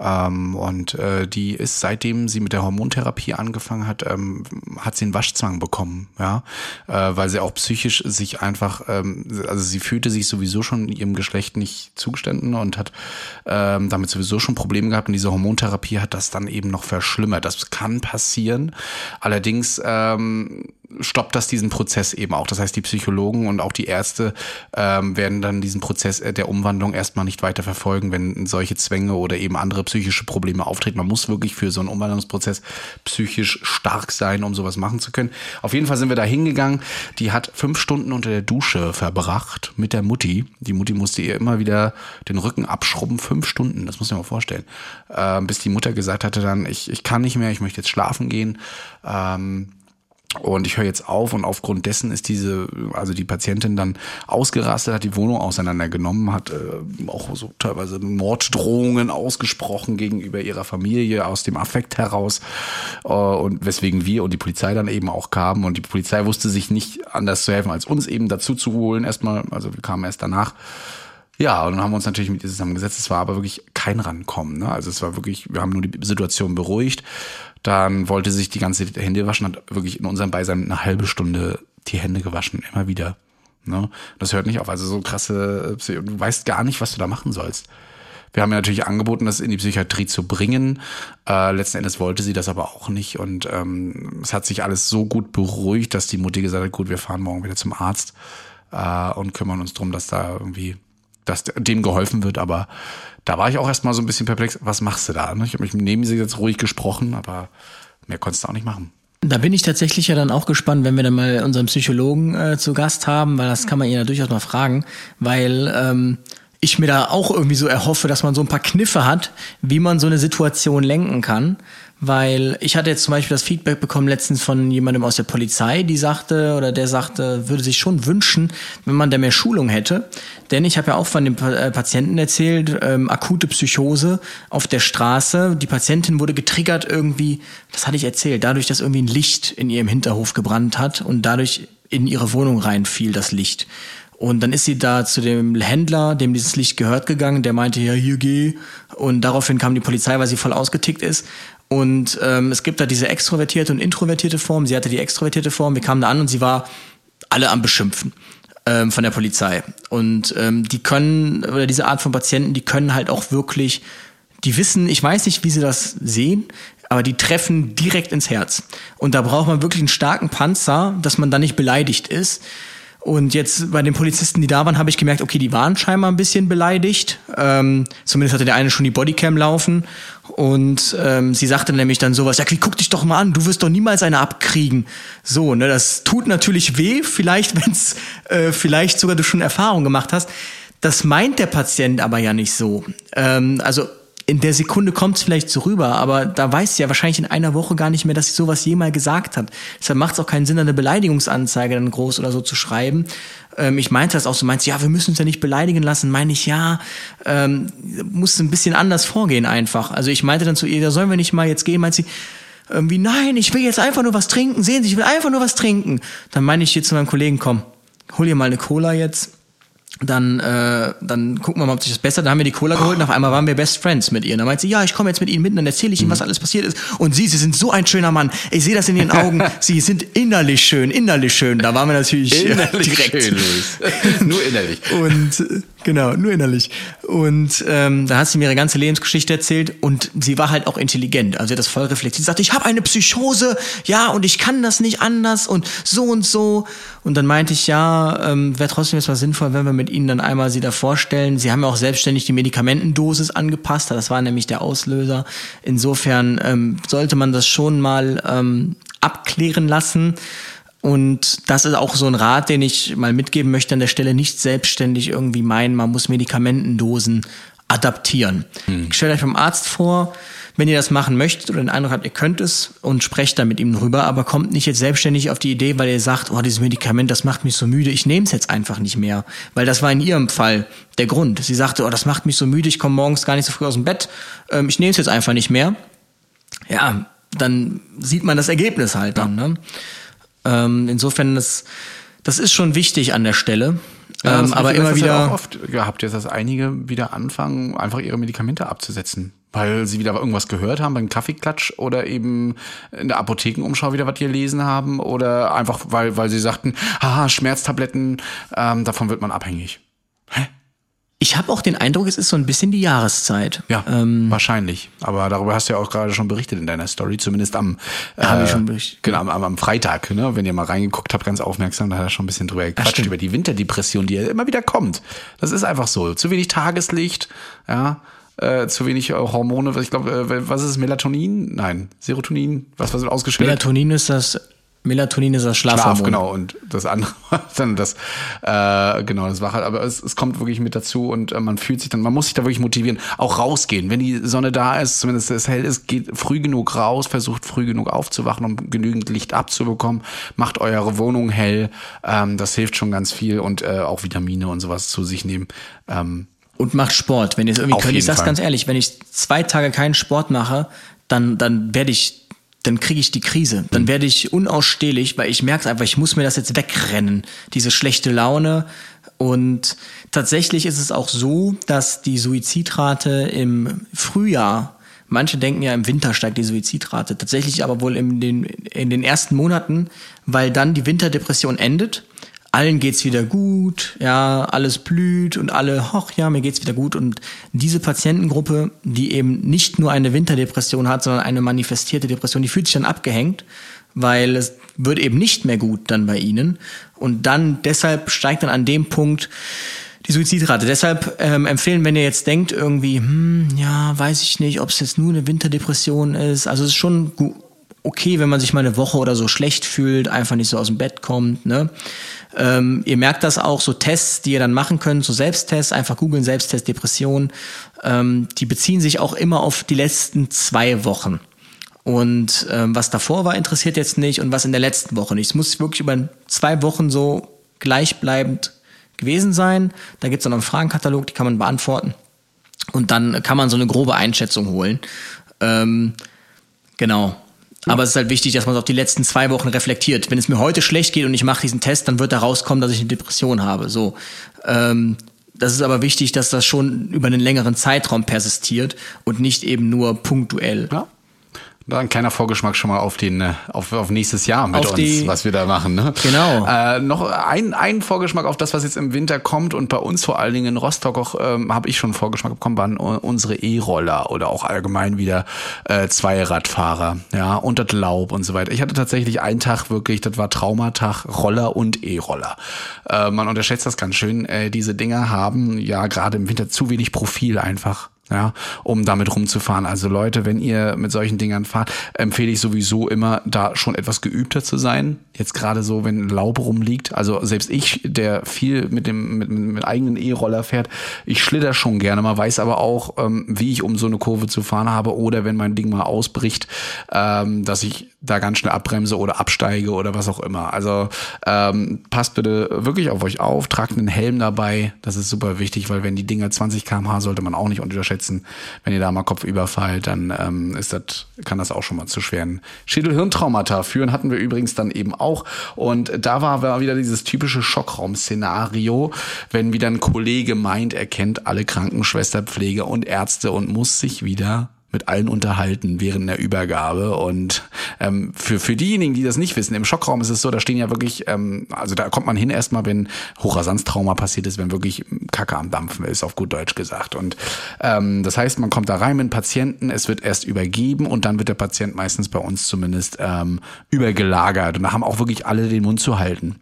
Ähm, und äh, die ist, seitdem sie mit der Hormontherapie angefangen hat, ähm, hat sie einen Waschzwang bekommen, ja, äh, weil sie auch psychisch sich einfach, ähm, also sie fühlte sich sowieso schon ihrem Geschlecht nicht zugestanden und hat ähm, damit sowieso schon Probleme gehabt und diese Hormontherapie hat das dann eben noch verschlimmert. Das kann passieren. Allerdings ähm, stoppt das diesen Prozess eben auch. Das heißt, die Psychologen und auch die Ärzte ähm, werden dann diesen Prozess äh, der Umwandlung erstmal nicht weiter verfolgen, wenn solche Zwänge oder eben andere psychische Probleme auftreten. Man muss wirklich für so einen Umwandlungsprozess psychisch stark sein, um sowas machen zu können. Auf jeden Fall sind wir da hingegangen. Die hat fünf Stunden unter der Dusche verbracht mit der Mutti. Die Mutti musste ihr immer wieder den Rücken abschrubben. Fünf Stunden, das muss man mal vorstellen. Ähm, bis die Mutter gesagt hatte dann, ich, ich kann nicht mehr, ich möchte jetzt schlafen gehen. Ähm, und ich höre jetzt auf und aufgrund dessen ist diese, also die Patientin dann ausgerastet, hat die Wohnung auseinandergenommen, hat äh, auch so teilweise Morddrohungen ausgesprochen gegenüber ihrer Familie aus dem Affekt heraus äh, und weswegen wir und die Polizei dann eben auch kamen und die Polizei wusste sich nicht anders zu helfen, als uns eben dazu zu holen erstmal, also wir kamen erst danach. Ja, und dann haben wir uns natürlich mit ihr zusammengesetzt. Es war aber wirklich kein Rankommen. Ne? Also es war wirklich, wir haben nur die Situation beruhigt dann wollte sich die ganze Hände waschen, hat wirklich in unserem Beisein eine halbe Stunde die Hände gewaschen, immer wieder. Ne? Das hört nicht auf. Also so krasse, du weißt gar nicht, was du da machen sollst. Wir haben ja natürlich angeboten, das in die Psychiatrie zu bringen. Äh, letzten Endes wollte sie das aber auch nicht. Und ähm, es hat sich alles so gut beruhigt, dass die Mutter gesagt hat, gut, wir fahren morgen wieder zum Arzt äh, und kümmern uns drum, dass da irgendwie, dass dem geholfen wird. Aber da war ich auch erstmal so ein bisschen perplex, was machst du da? Ne? Ich habe mich neben sie jetzt ruhig gesprochen, aber mehr konntest du auch nicht machen. Da bin ich tatsächlich ja dann auch gespannt, wenn wir dann mal unseren Psychologen äh, zu Gast haben, weil das kann man ihn ja durchaus mal fragen, weil ähm, ich mir da auch irgendwie so erhoffe, dass man so ein paar Kniffe hat, wie man so eine Situation lenken kann. Weil ich hatte jetzt zum Beispiel das Feedback bekommen letztens von jemandem aus der Polizei, die sagte oder der sagte, würde sich schon wünschen, wenn man da mehr Schulung hätte. Denn ich habe ja auch von dem äh, Patienten erzählt, ähm, akute Psychose auf der Straße. Die Patientin wurde getriggert irgendwie, das hatte ich erzählt, dadurch, dass irgendwie ein Licht in ihrem Hinterhof gebrannt hat und dadurch in ihre Wohnung reinfiel das Licht. Und dann ist sie da zu dem Händler, dem dieses Licht gehört, gegangen, der meinte, ja, hier geh. Und daraufhin kam die Polizei, weil sie voll ausgetickt ist. Und ähm, es gibt da diese extrovertierte und introvertierte Form. Sie hatte die extrovertierte Form. Wir kamen da an und sie war alle am Beschimpfen ähm, von der Polizei. Und ähm, die können, oder diese Art von Patienten, die können halt auch wirklich, die wissen, ich weiß nicht, wie sie das sehen, aber die treffen direkt ins Herz. Und da braucht man wirklich einen starken Panzer, dass man da nicht beleidigt ist. Und jetzt bei den Polizisten, die da waren, habe ich gemerkt, okay, die waren scheinbar ein bisschen beleidigt. Ähm, zumindest hatte der eine schon die Bodycam laufen. Und ähm, sie sagte nämlich dann sowas, ja, guck dich doch mal an, du wirst doch niemals eine abkriegen. So, ne, das tut natürlich weh, vielleicht, wenn's, äh, vielleicht sogar du schon Erfahrung gemacht hast. Das meint der Patient aber ja nicht so. Ähm, also in der Sekunde kommt es vielleicht so rüber, aber da weiß sie ja wahrscheinlich in einer Woche gar nicht mehr, dass sie sowas jemals gesagt hat. Deshalb macht es auch keinen Sinn, eine Beleidigungsanzeige dann groß oder so zu schreiben. Ähm, ich meinte das auch so, meinst ja, wir müssen uns ja nicht beleidigen lassen. Meine ich, ja, ähm, muss ein bisschen anders vorgehen einfach. Also ich meinte dann zu ihr, da sollen wir nicht mal jetzt gehen, meint sie, irgendwie, nein, ich will jetzt einfach nur was trinken, sehen Sie, ich will einfach nur was trinken. Dann meine ich hier zu meinem Kollegen, komm, hol dir mal eine Cola jetzt dann, äh, dann gucken wir mal, ob sich das besser. Dann haben wir die Cola geholt und auf einmal waren wir Best Friends mit ihr. Und dann meint sie, ja, ich komme jetzt mit Ihnen mit, dann erzähle ich Ihnen, was alles passiert ist. Und Sie, Sie sind so ein schöner Mann. Ich sehe das in Ihren Augen. Sie sind innerlich schön, innerlich schön. Da waren wir natürlich innerlich direkt. Schön, Nur innerlich. Und Genau, nur innerlich. Und ähm, da hat sie mir ihre ganze Lebensgeschichte erzählt und sie war halt auch intelligent. Also sie hat das voll reflektiert. Sie sagte, ich habe eine Psychose, ja, und ich kann das nicht anders und so und so. Und dann meinte ich, ja, ähm, wäre trotzdem jetzt mal sinnvoll, wenn wir mit Ihnen dann einmal Sie da vorstellen. Sie haben ja auch selbstständig die Medikamentendosis angepasst. Das war nämlich der Auslöser. Insofern ähm, sollte man das schon mal ähm, abklären lassen. Und das ist auch so ein Rat, den ich mal mitgeben möchte an der Stelle, nicht selbstständig irgendwie meinen, man muss Medikamentendosen adaptieren. Hm. Ich stelle euch beim Arzt vor, wenn ihr das machen möchtet oder den Eindruck habt, ihr könnt es und sprecht da mit ihm drüber, aber kommt nicht jetzt selbstständig auf die Idee, weil ihr sagt, oh, dieses Medikament, das macht mich so müde, ich nehme es jetzt einfach nicht mehr. Weil das war in ihrem Fall der Grund. Sie sagte, oh, das macht mich so müde, ich komme morgens gar nicht so früh aus dem Bett, ähm, ich nehme es jetzt einfach nicht mehr. Ja, dann sieht man das Ergebnis halt dann. Ne? Ähm, insofern, das, das ist schon wichtig an der Stelle. Ja, ähm, aber immer wieder. Ja auch oft gehabt, dass einige wieder anfangen, einfach ihre Medikamente abzusetzen. Weil sie wieder irgendwas gehört haben beim Kaffeeklatsch oder eben in der Apothekenumschau wieder was gelesen haben oder einfach, weil, weil sie sagten, haha, Schmerztabletten, ähm, davon wird man abhängig. Hä? Ich habe auch den Eindruck, es ist so ein bisschen die Jahreszeit. Ja, ähm, wahrscheinlich. Aber darüber hast du ja auch gerade schon berichtet in deiner Story, zumindest am, äh, genau, am, am Freitag, ne? wenn ihr mal reingeguckt habt, ganz aufmerksam, da hat er schon ein bisschen drüber gequatscht, über die Winterdepression, die ja immer wieder kommt. Das ist einfach so. Zu wenig Tageslicht, ja, äh, zu wenig äh, Hormone, ich glaube, äh, was ist es, Melatonin? Nein, Serotonin, was, was wird ausgeschüttet? Melatonin ist das Melatonin ist das Schlafhormon. Schlaf, genau. Und das andere dann das, äh, genau, das war halt, aber es, es kommt wirklich mit dazu und äh, man fühlt sich dann, man muss sich da wirklich motivieren, auch rausgehen. Wenn die Sonne da ist, zumindest es hell ist, geht früh genug raus, versucht früh genug aufzuwachen, um genügend Licht abzubekommen, macht eure Wohnung hell, ähm, das hilft schon ganz viel und äh, auch Vitamine und sowas zu sich nehmen. Ähm, und macht Sport, wenn ihr es irgendwie könnt. Ich sag's Fall. ganz ehrlich, wenn ich zwei Tage keinen Sport mache, dann, dann werde ich dann kriege ich die Krise. Dann werde ich unausstehlich, weil ich merke einfach, ich muss mir das jetzt wegrennen, diese schlechte Laune. Und tatsächlich ist es auch so, dass die Suizidrate im Frühjahr, manche denken ja im Winter steigt die Suizidrate, tatsächlich aber wohl in den, in den ersten Monaten, weil dann die Winterdepression endet allen geht's wieder gut, ja, alles blüht und alle, hoch, ja, mir geht's wieder gut. Und diese Patientengruppe, die eben nicht nur eine Winterdepression hat, sondern eine manifestierte Depression, die fühlt sich dann abgehängt, weil es wird eben nicht mehr gut dann bei ihnen. Und dann deshalb steigt dann an dem Punkt die Suizidrate. Deshalb ähm, empfehlen, wenn ihr jetzt denkt, irgendwie, hm, ja, weiß ich nicht, ob es jetzt nur eine Winterdepression ist. Also es ist schon okay, wenn man sich mal eine Woche oder so schlecht fühlt, einfach nicht so aus dem Bett kommt, ne? Ähm, ihr merkt das auch, so Tests, die ihr dann machen könnt, so Selbsttests, einfach googeln, Selbsttest, Depression, ähm, die beziehen sich auch immer auf die letzten zwei Wochen. Und ähm, was davor war, interessiert jetzt nicht und was in der letzten Woche nicht. Es muss wirklich über zwei Wochen so gleichbleibend gewesen sein. Da gibt's dann einen Fragenkatalog, die kann man beantworten. Und dann kann man so eine grobe Einschätzung holen. Ähm, genau. Aber es ist halt wichtig, dass man es auf die letzten zwei Wochen reflektiert. Wenn es mir heute schlecht geht und ich mache diesen Test, dann wird da rauskommen, dass ich eine Depression habe. So. Ähm, das ist aber wichtig, dass das schon über einen längeren Zeitraum persistiert und nicht eben nur punktuell. Ja. Ein kleiner Vorgeschmack schon mal auf den äh, auf, auf nächstes Jahr mit auf uns, die, was wir da machen. Ne? Genau. Äh, noch ein, ein Vorgeschmack auf das, was jetzt im Winter kommt und bei uns vor allen Dingen in Rostock auch ähm, habe ich schon Vorgeschmack bekommen, waren unsere E-Roller oder auch allgemein wieder äh, Zweiradfahrer, ja, und das Laub und so weiter. Ich hatte tatsächlich einen Tag wirklich, das war Traumatag, Roller und E-Roller. Äh, man unterschätzt das ganz schön. Äh, diese Dinger haben ja gerade im Winter zu wenig Profil einfach ja, um damit rumzufahren. Also Leute, wenn ihr mit solchen Dingern fahrt, empfehle ich sowieso immer, da schon etwas geübter zu sein. Jetzt gerade so, wenn Laub rumliegt. Also selbst ich, der viel mit dem mit, mit eigenen E-Roller fährt, ich schlitter schon gerne mal, weiß aber auch, ähm, wie ich um so eine Kurve zu fahren habe oder wenn mein Ding mal ausbricht, ähm, dass ich da ganz schnell abbremse oder absteige oder was auch immer. Also ähm, passt bitte wirklich auf euch auf, tragt einen Helm dabei. Das ist super wichtig, weil wenn die Dinger 20 km/h sollte man auch nicht unterschätzen. Wenn ihr da mal Kopf überfallt, dann ähm, ist das, kann das auch schon mal zu schweren Schädelhirntraumata führen. Hatten wir übrigens dann eben auch. Und da war, war wieder dieses typische Schockraum-Szenario, wenn wieder ein Kollege meint, er kennt alle Krankenschwester, Pflege und Ärzte und muss sich wieder mit allen unterhalten während der Übergabe und Ähm, für, für diejenigen, die das nicht wissen, im Schockraum ist es so, da stehen ja wirklich, ähm, also da kommt man hin erstmal, wenn Hochrasanztrauma passiert ist, wenn wirklich Kacke am Dampfen ist, auf gut Deutsch gesagt. Und ähm, das heißt, man kommt da rein mit Patienten, es wird erst übergeben und dann wird der Patient meistens bei uns zumindest ähm, übergelagert. Und da haben auch wirklich alle den Mund zu halten.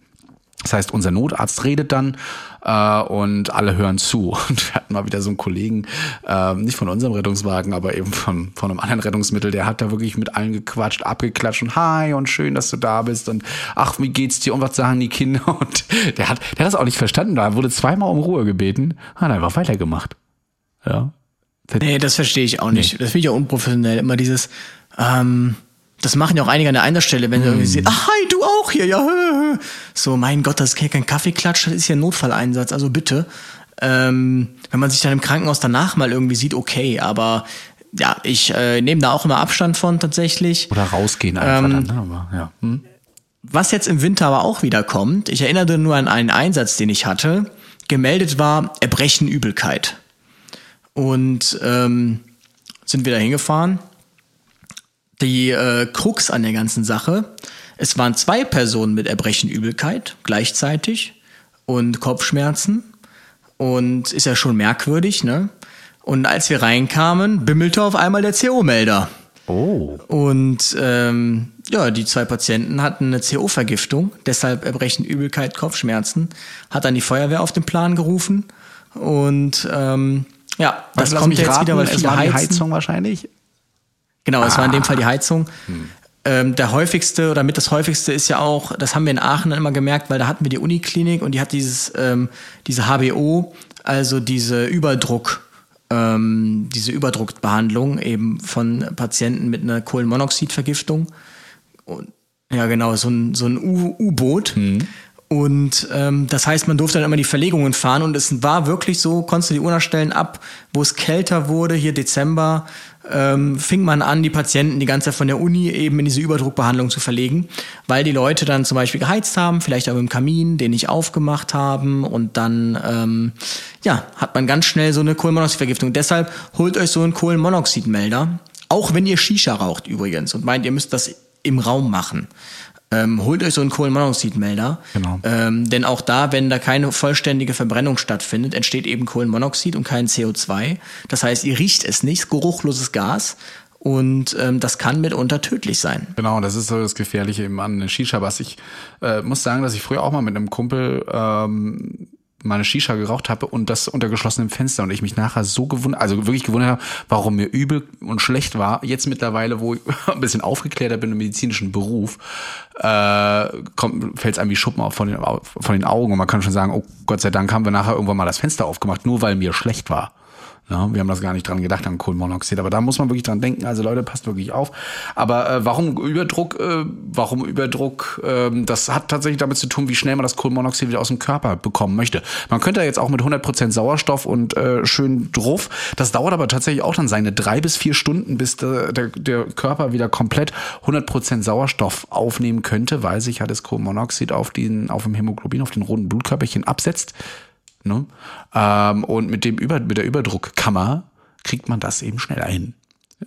Das heißt, unser Notarzt redet dann äh, und alle hören zu. Und wir hatten mal wieder so einen Kollegen, äh, nicht von unserem Rettungswagen, aber eben von, von einem anderen Rettungsmittel, der hat da wirklich mit allen gequatscht, abgeklatscht und hi und schön, dass du da bist und ach, wie geht's dir und was sagen die Kinder? Und der hat, der hat das auch nicht verstanden. Da wurde zweimal um Ruhe gebeten, hat einfach weitergemacht. Ja. Nee, das verstehe ich auch nicht. Das finde ich ja unprofessionell. Immer dieses, ähm, das machen ja auch einige an der einen Stelle, wenn du irgendwie siehst, ach, hi, du auch hier, ja. hö, hö. So, mein Gott, das ist hier kein Kaffeeklatsch, das ist ja ein Notfalleinsatz, also bitte. Ähm, wenn man sich dann im Krankenhaus danach mal irgendwie sieht, okay, aber ja, ich äh, nehme da auch immer Abstand von tatsächlich. Oder rausgehen einfach Ähm, dann, ne? aber ja. Hm. Was jetzt im Winter aber auch wieder kommt, ich erinnere nur an einen Einsatz, den ich hatte, gemeldet war Erbrechen, Übelkeit. Und ähm, sind wir da hingefahren. Die äh, Krux an der ganzen Sache, es waren zwei Personen mit Erbrechen, Übelkeit gleichzeitig und Kopfschmerzen. Und ist ja schon merkwürdig, ne? Und als wir reinkamen, bimmelte auf einmal der CO-Melder. Oh. Und ähm, ja, die zwei Patienten hatten eine CO-Vergiftung, deshalb Erbrechen, Übelkeit, Kopfschmerzen. Hat dann die Feuerwehr auf den Plan gerufen. Und ähm, ja, das kommt jetzt raten, wieder, weil es war die. Heizung wahrscheinlich. Genau, es war in dem Ah. Fall die Heizung. Hm. Ähm, der häufigste oder mit das häufigste ist ja auch, das haben wir in Aachen dann immer gemerkt, weil da hatten wir die Uniklinik und die hat dieses, ähm, diese HBO, also diese Überdruck, ähm, diese Überdruckbehandlung eben von Patienten mit einer Kohlenmonoxidvergiftung. Und, ja, genau, so ein, so ein U-Boot. Und ähm, das heißt, man durfte dann immer die Verlegungen fahren und es war wirklich so, konntest du die Uhr nachstellen, ab wo es kälter wurde, hier Dezember, ähm, fing man an, die Patienten die ganze Zeit von der Uni eben in diese Überdruckbehandlung zu verlegen, weil die Leute dann zum Beispiel geheizt haben, vielleicht auch im Kamin, den nicht aufgemacht haben und dann ähm, ja, hat man ganz schnell so eine Kohlenmonoxidvergiftung. Deshalb holt euch so einen Kohlenmonoxidmelder, auch wenn ihr Shisha raucht übrigens und meint, ihr müsst das im Raum machen. Ähm, holt euch so einen Kohlenmonoxidmelder. Genau. Ähm, denn auch da, wenn da keine vollständige Verbrennung stattfindet, entsteht eben Kohlenmonoxid und kein CO2. Das heißt, ihr riecht es nicht, geruchloses Gas. Und ähm, das kann mitunter tödlich sein. Genau, das ist so das Gefährliche eben an der Shisha. Was ich äh, muss sagen, dass ich früher auch mal mit einem Kumpel ähm, meine Shisha geraucht habe und das unter geschlossenem Fenster und ich mich nachher so gewundert, also wirklich gewundert habe, warum mir übel und schlecht war. Jetzt mittlerweile, wo ich ein bisschen aufgeklärter bin im medizinischen Beruf, äh, fällt es einem wie Schuppen auf von den, von den Augen und man kann schon sagen, oh Gott sei Dank haben wir nachher irgendwann mal das Fenster aufgemacht, nur weil mir schlecht war. Ja, wir haben das gar nicht dran gedacht an Kohlenmonoxid, aber da muss man wirklich dran denken. Also Leute, passt wirklich auf. Aber äh, warum Überdruck? Äh, warum Überdruck? Ähm, das hat tatsächlich damit zu tun, wie schnell man das Kohlenmonoxid wieder aus dem Körper bekommen möchte. Man könnte jetzt auch mit 100% Sauerstoff und äh, schön drauf. Das dauert aber tatsächlich auch dann seine drei bis vier Stunden, bis der, der, der Körper wieder komplett 100% Sauerstoff aufnehmen könnte, weil sich halt das Kohlenmonoxid auf den, auf dem Hämoglobin, auf den roten Blutkörperchen absetzt. Ne? Ähm, und mit dem Über, mit der Überdruckkammer kriegt man das eben schneller hin.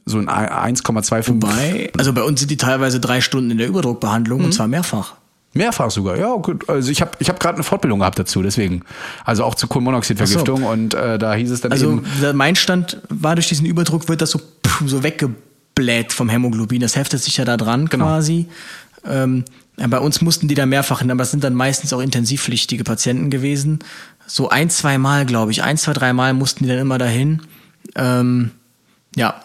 So ein 1,25 Bei, also bei uns sind die teilweise drei Stunden in der Überdruckbehandlung und zwar mehrfach. mehrfach sogar. Ja, gut. Also ich habe ich hab gerade eine Fortbildung gehabt dazu, deswegen. Also auch zur Kohlenmonoxidvergiftung und äh, da hieß es dann Also eben. der- mein Stand war durch diesen Überdruck wird das so, pff, so weggebläht vom Hämoglobin. Das heftet sich ja da dran Genau. quasi. Ähm, bei uns mussten die da mehrfach hin, aber es sind dann meistens auch intensivpflichtige Patienten gewesen. So ein, zwei Mal, glaube ich, ein, zwei, drei Mal mussten die dann immer dahin. Ähm, ja.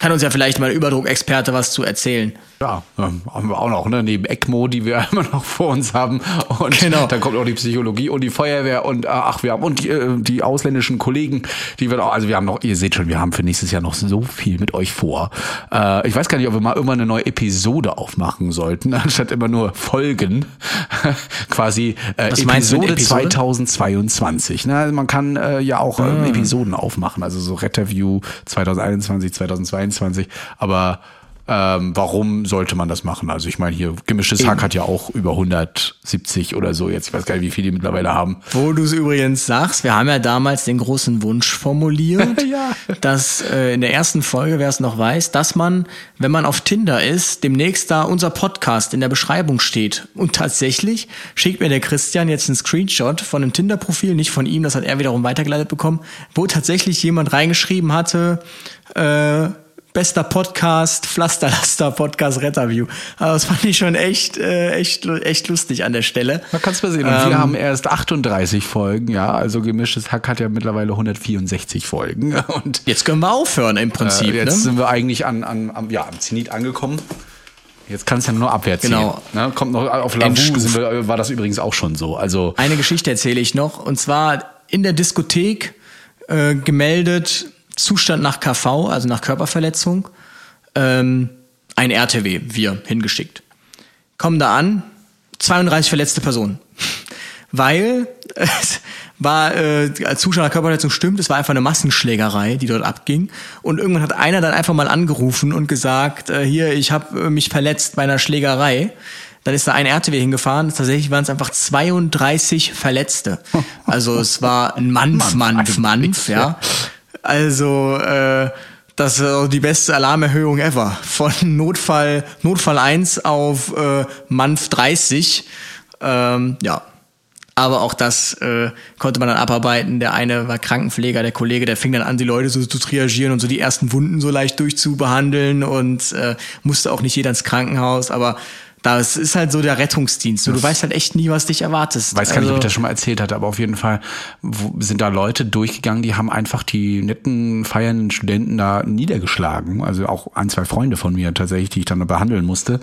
Kann uns ja vielleicht mal ein Überdruckexperte was zu erzählen. Ja, ähm, haben wir auch noch, ne? Neben ECMO, die wir immer noch vor uns haben. Und Genau. dann kommt auch die Psychologie und die Feuerwehr und äh, ach, wir haben und die, äh, die ausländischen Kollegen, die wir auch, also wir haben noch, ihr seht schon, wir haben für nächstes Jahr noch so viel mit euch vor. Äh, ich weiß gar nicht, ob wir mal irgendwann eine neue Episode aufmachen sollten, anstatt immer nur Folgen. Quasi äh, Episode, Episode? 2022. Ne? Also man kann äh, ja auch äh, Episoden aufmachen, also so Retterview 2021, 2022. Aber Ähm, warum sollte man das machen? Also ich meine, hier gemischtes Hack hat ja auch über 170 oder so jetzt. Ich weiß gar nicht, wie viele die mittlerweile haben. Wo du es übrigens sagst, wir haben ja damals den großen Wunsch formuliert, Ja. dass äh, in der ersten Folge, wer es noch weiß, dass man, wenn man auf Tinder ist, demnächst da unser Podcast in der Beschreibung steht. Und tatsächlich schickt mir der Christian jetzt einen Screenshot von einem Tinder-Profil, nicht von ihm, das hat er wiederum weitergeleitet bekommen, wo tatsächlich jemand reingeschrieben hatte, äh, Bester Podcast, Pflasterlaster Podcast Retterview. Aber das fand ich schon echt, äh, echt, echt lustig an der Stelle. Man kann es mal sehen. Und wir haben erst 38 Folgen, ja. Also gemischtes Hack hat ja mittlerweile 164 Folgen. Und Jetzt können wir aufhören im Prinzip. äh, jetzt ne? sind wir eigentlich an, an, am, ja, am Zenit angekommen. Jetzt kann es ja nur abwärts Genau. gehen. Ne? Kommt noch auf Lavu war das übrigens auch schon so. Also Eine Geschichte erzähle ich noch. Und zwar in der Diskothek äh, gemeldet, Zustand nach KV, also nach Körperverletzung, ähm, ein RTW, wir hingeschickt. Kommen da an, 32 verletzte Personen. Weil es war, äh, als Zustand nach Körperverletzung stimmt, es war einfach eine Massenschlägerei, die dort abging. Und irgendwann hat einer dann einfach mal angerufen und gesagt, äh, hier, ich habe äh, mich verletzt bei einer Schlägerei. Dann ist da ein RTW hingefahren. Tatsächlich waren es einfach 32 Verletzte. Also es war ein Manf, Manf, Manf, ja. Also äh, das ist auch die beste Alarmerhöhung ever. Von Notfall Notfall 1 auf äh, Manf 30. Ähm, ja. Aber auch das äh, konnte man dann abarbeiten. Der eine war Krankenpfleger, der Kollege, der fing dann an, die Leute so zu triagieren und so die ersten Wunden so leicht durchzubehandeln und äh, musste auch nicht jeder ins Krankenhaus. Aber das ist halt so der Rettungsdienst. Und du weißt halt echt nie, was dich erwartest. weiß gar nicht, ob ich Also- das schon mal erzählt hatte, aber auf jeden Fall sind da Leute durchgegangen, die haben einfach die netten, feiernden Studenten da niedergeschlagen. Also auch ein, zwei Freunde von mir tatsächlich, die ich dann behandeln musste.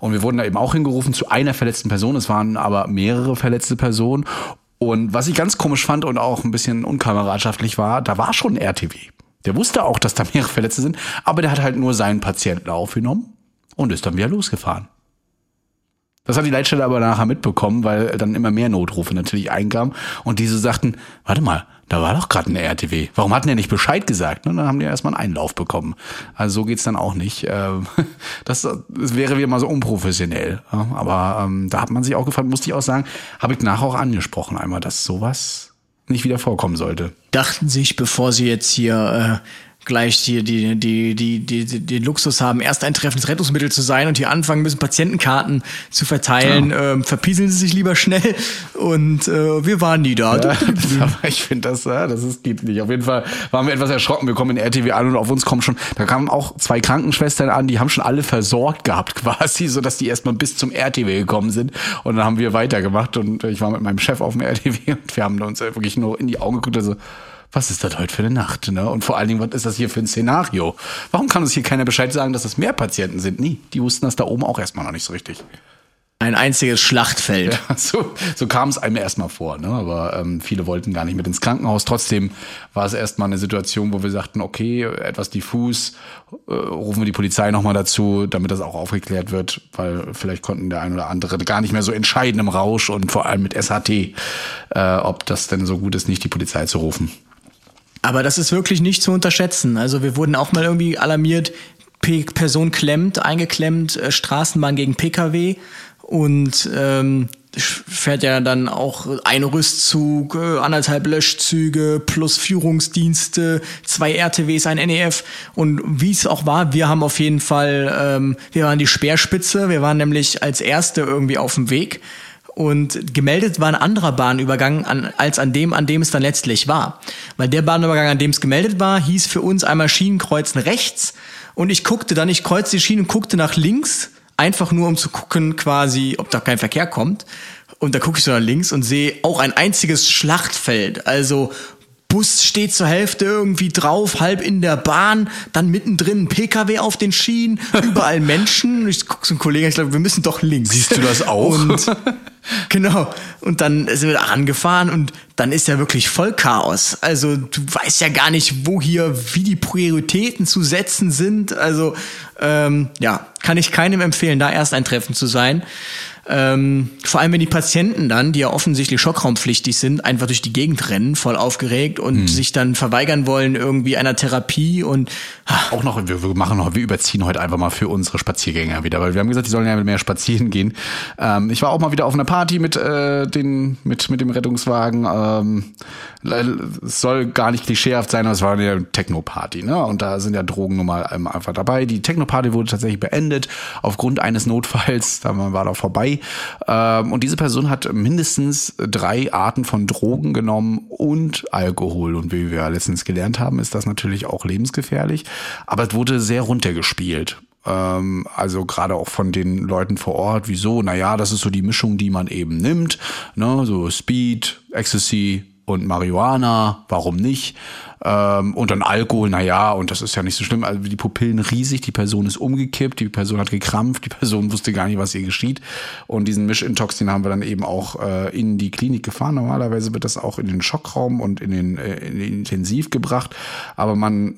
Und wir wurden da eben auch hingerufen zu einer verletzten Person. Es waren aber mehrere verletzte Personen. Und was ich ganz komisch fand und auch ein bisschen unkameradschaftlich war, da war schon ein RTW. Der wusste auch, dass da mehrere Verletzte sind, aber der hat halt nur seinen Patienten aufgenommen und ist dann wieder losgefahren. Das hat die Leitstelle aber nachher mitbekommen, weil dann immer mehr Notrufe natürlich einkamen und diese sagten, warte mal, da war doch gerade ein RTW. Warum hatten der nicht Bescheid gesagt? Und dann haben die erstmal einen Einlauf bekommen. Also so geht's dann auch nicht. Ähm, Das, wäre wieder mal so unprofessionell. Aber ähm, da hat man sich auch gefragt, musste ich auch sagen, habe ich nachher auch angesprochen einmal, dass sowas nicht wieder vorkommen sollte. dachten sich, bevor sie jetzt hier äh, gleich hier die, die, die, die, die, den Luxus haben, erst ein treffendes Rettungsmittel zu sein und hier anfangen müssen, Patientenkarten zu verteilen, ähm, verpieseln sie sich lieber schnell und äh, wir waren nie da. Ja, aber ich finde das, ja, das ist, geht nicht. Auf jeden Fall waren wir etwas erschrocken. Wir kommen in RTW an und auf uns kommen schon, da kamen auch zwei Krankenschwestern an, die haben schon alle versorgt gehabt quasi, so dass die erstmal bis zum RTW gekommen sind. Und dann haben wir weitergemacht und ich war mit meinem Chef auf dem RTW und wir haben uns wirklich nur in die Augen geguckt, also, was ist das heute für eine Nacht, ne? Und vor allen Dingen, was ist das hier für ein Szenario? Warum kann uns hier keiner Bescheid sagen, dass es mehr Patienten sind? Nie. Die wussten das da oben auch erstmal noch nicht so richtig. Ein einziges Schlachtfeld. Ja, so, so kam es einem erstmal vor. Ne? Aber ähm, viele wollten gar nicht mit ins Krankenhaus. Trotzdem war es erstmal eine Situation, wo wir sagten, okay, etwas diffus, äh, rufen wir die Polizei nochmal dazu, damit das auch aufgeklärt wird, weil vielleicht konnten der ein oder andere gar nicht mehr so entscheiden im Rausch und vor allem mit SHT, äh, ob das denn so gut ist, nicht die Polizei zu rufen. Aber das ist wirklich nicht zu unterschätzen. Also wir wurden auch mal irgendwie alarmiert, P Person klemmt, eingeklemmt, äh, Straßenbahn gegen Pkw und ähm, fährt ja dann auch ein Rüstzug, äh, anderthalb Löschzüge plus Führungsdienste, zwei RTWs, ein NEF und wie es auch war, wir haben auf jeden Fall, ähm, wir waren die Speerspitze, wir waren nämlich als Erste irgendwie auf dem Weg und gemeldet war ein anderer Bahnübergang an, als an dem, an dem es dann letztlich war. Weil der Bahnübergang, an dem es gemeldet war, hieß für uns einmal Schienenkreuzen rechts. Und ich guckte dann, ich kreuzte die Schienen und guckte nach links, einfach nur um zu gucken quasi, ob da kein Verkehr kommt. Und da gucke ich so nach links und sehe auch ein einziges Schlachtfeld. Also Bus steht zur Hälfte irgendwie drauf, halb in der Bahn, dann mittendrin ein PKW auf den Schienen, überall Menschen. Ich gucke so einen Kollegen, ich glaube, wir müssen doch links. Siehst du das auch? Und genau. Und dann sind wir da angefahren und dann ist ja wirklich voll Chaos. Also du weißt ja gar nicht, wo hier, wie die Prioritäten zu setzen sind. Also ähm, ja, kann ich keinem empfehlen, da erst ein Treffen zu sein. Ähm, vor allem, wenn die Patienten dann, die ja offensichtlich schockraumpflichtig sind, einfach durch die Gegend rennen, voll aufgeregt und Hm. sich dann verweigern wollen irgendwie einer Therapie und Auch noch, wir, wir machen noch, wir überziehen heute einfach mal für unsere Spaziergänger wieder, weil wir haben gesagt, die sollen ja mehr spazieren gehen. Ähm, ich war auch mal wieder auf einer Party mit äh, den, mit mit dem Rettungswagen. Ähm, es soll gar nicht klischeehaft sein, aber es war eine Techno-Party, ne? Und da sind ja Drogen nun mal ähm, einfach dabei. Die Techno-Party wurde tatsächlich beendet aufgrund eines Notfalls. Da war da vorbei. Ähm, und diese Person hat mindestens drei Arten von Drogen genommen und Alkohol. Und wie wir letztens gelernt haben, ist das natürlich auch lebensgefährlich. Aber es wurde sehr runtergespielt. Ähm, also gerade auch von den Leuten vor Ort. Wieso? Naja, das ist so die Mischung, die man eben nimmt. Ne? So Speed, Ecstasy und Marihuana. Warum nicht? Ähm, und dann Alkohol, na ja, und das ist ja nicht so schlimm. Also die Pupillen riesig, die Person ist umgekippt, die Person hat gekrampft, die Person wusste gar nicht, was ihr geschieht. Und diesen Mischintox, den haben wir dann eben auch äh, in die Klinik gefahren. Normalerweise wird das auch in den Schockraum und in den, äh, in den Intensiv gebracht. Aber man,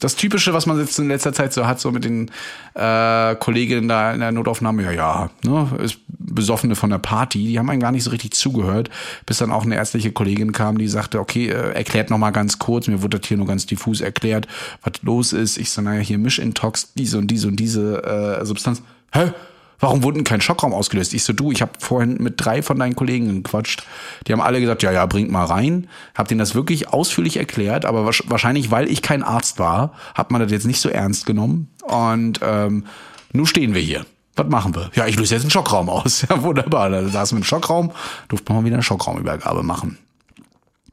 das Typische, was man jetzt in letzter Zeit so hat, so mit den äh, Kolleginnen da in der Notaufnahme, ja, ja, ne, ist Besoffene von der Party, die haben einen gar nicht so richtig zugehört, bis dann auch eine ärztliche Kollegin kam, die sagte, okay, äh, erklärt noch mal ganz kurz, mir wurde das hier nur ganz diffus erklärt, was los ist. Ich so, naja, hier Mischintox, diese und diese und diese äh, Substanz. Hä? Warum wurde denn kein Schockraum ausgelöst? Ich so, du, ich habe vorhin mit drei von deinen Kollegen gequatscht. Die haben alle gesagt, ja, ja, bringt mal rein. Hab denen das wirklich ausführlich erklärt, aber wahrscheinlich, weil ich kein Arzt war, hat man das jetzt nicht so ernst genommen. Und ähm, nun stehen wir hier. Was machen wir? Ja, ich löse jetzt einen Schockraum aus. Ja, wunderbar. Da saßen wir im Schockraum, durften wir mal wieder eine Schockraumübergabe machen.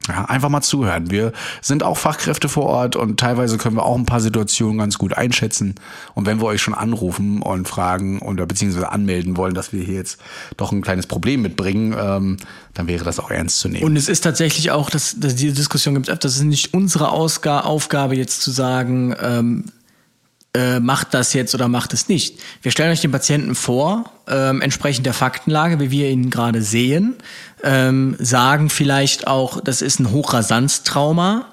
Ja, einfach mal zuhören. Wir sind auch Fachkräfte vor Ort und teilweise können wir auch ein paar Situationen ganz gut einschätzen. Und wenn wir euch schon anrufen und fragen oder beziehungsweise anmelden wollen, dass wir hier jetzt doch ein kleines Problem mitbringen, ähm, dann wäre das auch ernst zu nehmen. Und es ist tatsächlich auch, dass, dass diese Diskussion gibt es öfter, das ist nicht unsere Ausga Aufgabe jetzt zu sagen, ähm, äh, macht das jetzt oder macht es nicht. Wir stellen euch den Patienten vor, ähm, entsprechend der Faktenlage, wie wir ihn gerade sehen, ähm, sagen vielleicht auch, das ist ein Hochrasanztrauma.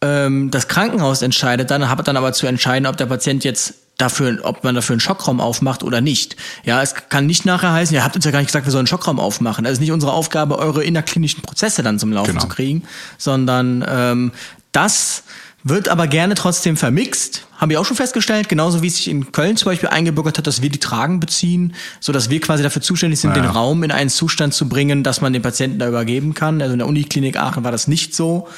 Ähm, das Krankenhaus entscheidet dann, hat dann aber zu entscheiden, ob der Patient jetzt dafür, ob man dafür einen Schockraum aufmacht oder nicht. Ja, es kann nicht nachher heißen, ihr habt uns ja gar nicht gesagt, wir sollen einen Schockraum aufmachen. Das ist nicht unsere Aufgabe, eure innerklinischen Prozesse dann zum Laufen Genau. zu kriegen, sondern ähm, das wird aber gerne trotzdem vermixt, haben wir auch schon festgestellt, genauso wie es sich in Köln zum Beispiel eingebürgert hat, dass wir die Tragen beziehen, so dass wir quasi dafür zuständig sind, Ja. den Raum in einen Zustand zu bringen, dass man den Patienten da übergeben kann. Also in der Uniklinik Aachen war das nicht so.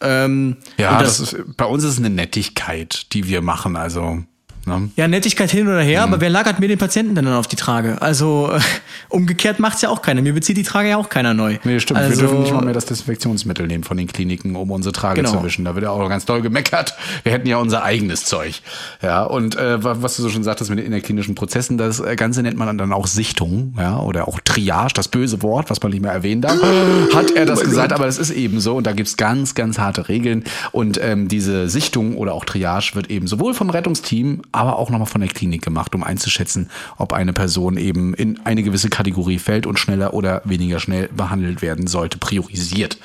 Ähm, ja, und das, ist, bei uns ist es eine Nettigkeit, die wir machen. Also, ne? Ja, Nettigkeit hin oder her, aber wer lagert mir den Patienten denn dann auf die Trage? Also äh, umgekehrt macht's ja auch keiner. Mir bezieht die Trage ja auch keiner neu. Nee, stimmt. Also, wir dürfen nicht mal mehr das Desinfektionsmittel nehmen von den Kliniken, um unsere Trage Genau. zu wischen. Da wird ja auch ganz doll gemeckert. Wir hätten ja unser eigenes Zeug. Ja, und äh, wa- was du so schon sagtest mit den innerklinischen Prozessen, das äh, Ganze nennt man dann auch Sichtung, ja, oder auch Triage, das böse Wort, was man nicht mehr erwähnen darf. Hat er das gesagt, aber das ist eben so und da gibt's ganz, ganz harte Regeln. Und ähm, diese Sichtung oder auch Triage wird eben sowohl vom Rettungsteam, aber auch nochmal von der Klinik gemacht, um einzuschätzen, ob eine Person eben in eine gewisse Kategorie fällt und schneller oder weniger schnell behandelt werden sollte, priorisiert.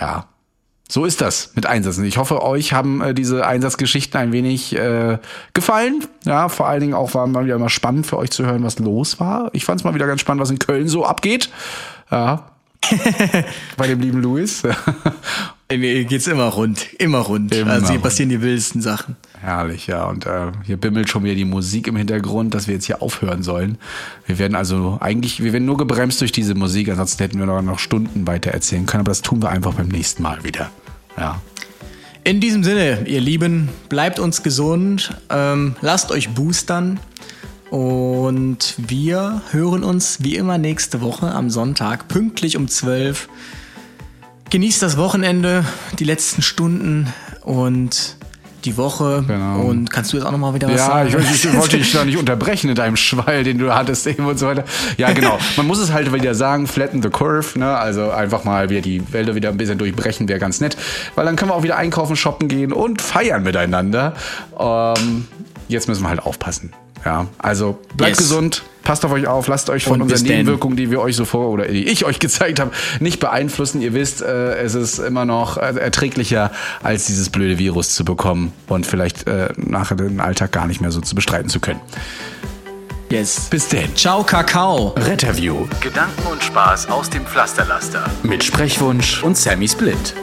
Ja, so ist das mit Einsätzen. Ich hoffe, euch haben äh, diese Einsatzgeschichten ein wenig äh, gefallen. Ja, vor allen Dingen auch war mal wieder mal spannend für euch zu hören, was los war. Ich fand es mal wieder ganz spannend, was in Köln so abgeht. Ja. Bei dem lieben Louis. Äh, Mir geht's immer rund, immer rund. Immer also hier rund. passieren die wildesten Sachen. Herrlich, ja. Und äh, hier bimmelt schon wieder die Musik im Hintergrund, dass wir jetzt hier aufhören sollen. Wir werden also eigentlich, wir werden nur gebremst durch diese Musik, ansonsten hätten wir noch, Stunden weiter erzählen können, aber das tun wir einfach beim nächsten Mal wieder. Ja. In diesem Sinne, ihr Lieben, bleibt uns gesund, ähm, lasst euch boostern und wir hören uns wie immer nächste Woche am Sonntag pünktlich um 12. Genießt das Wochenende, die letzten Stunden und die Woche. Genau. Und kannst du jetzt auch noch mal wieder was Ja, sagen? ich, ich wollte dich da nicht unterbrechen in deinem Schwall, den du hattest eben und so weiter. Ja, genau. Man muss es halt wieder sagen, flatten the curve, ne? Also einfach mal wieder die Wälder wieder ein bisschen durchbrechen, wäre ganz nett. Weil dann können wir auch wieder einkaufen, shoppen gehen und feiern miteinander. Ähm, jetzt müssen wir halt aufpassen. Ja, also bleibt Yes. gesund, passt auf euch auf, lasst euch von Und unseren. Nebenwirkungen, die wir euch so vor oder die ich euch gezeigt habe, nicht beeinflussen. Ihr wisst, äh, es ist immer noch äh, erträglicher, als dieses blöde Virus zu bekommen und vielleicht äh, nachher den Alltag gar nicht mehr so zu bestreiten zu können. Yes. Bis denn. Ciao, Kakao. Retterview. Gedanken und Spaß aus dem Pflasterlaster. Mit Sprechwunsch und Sammy Split.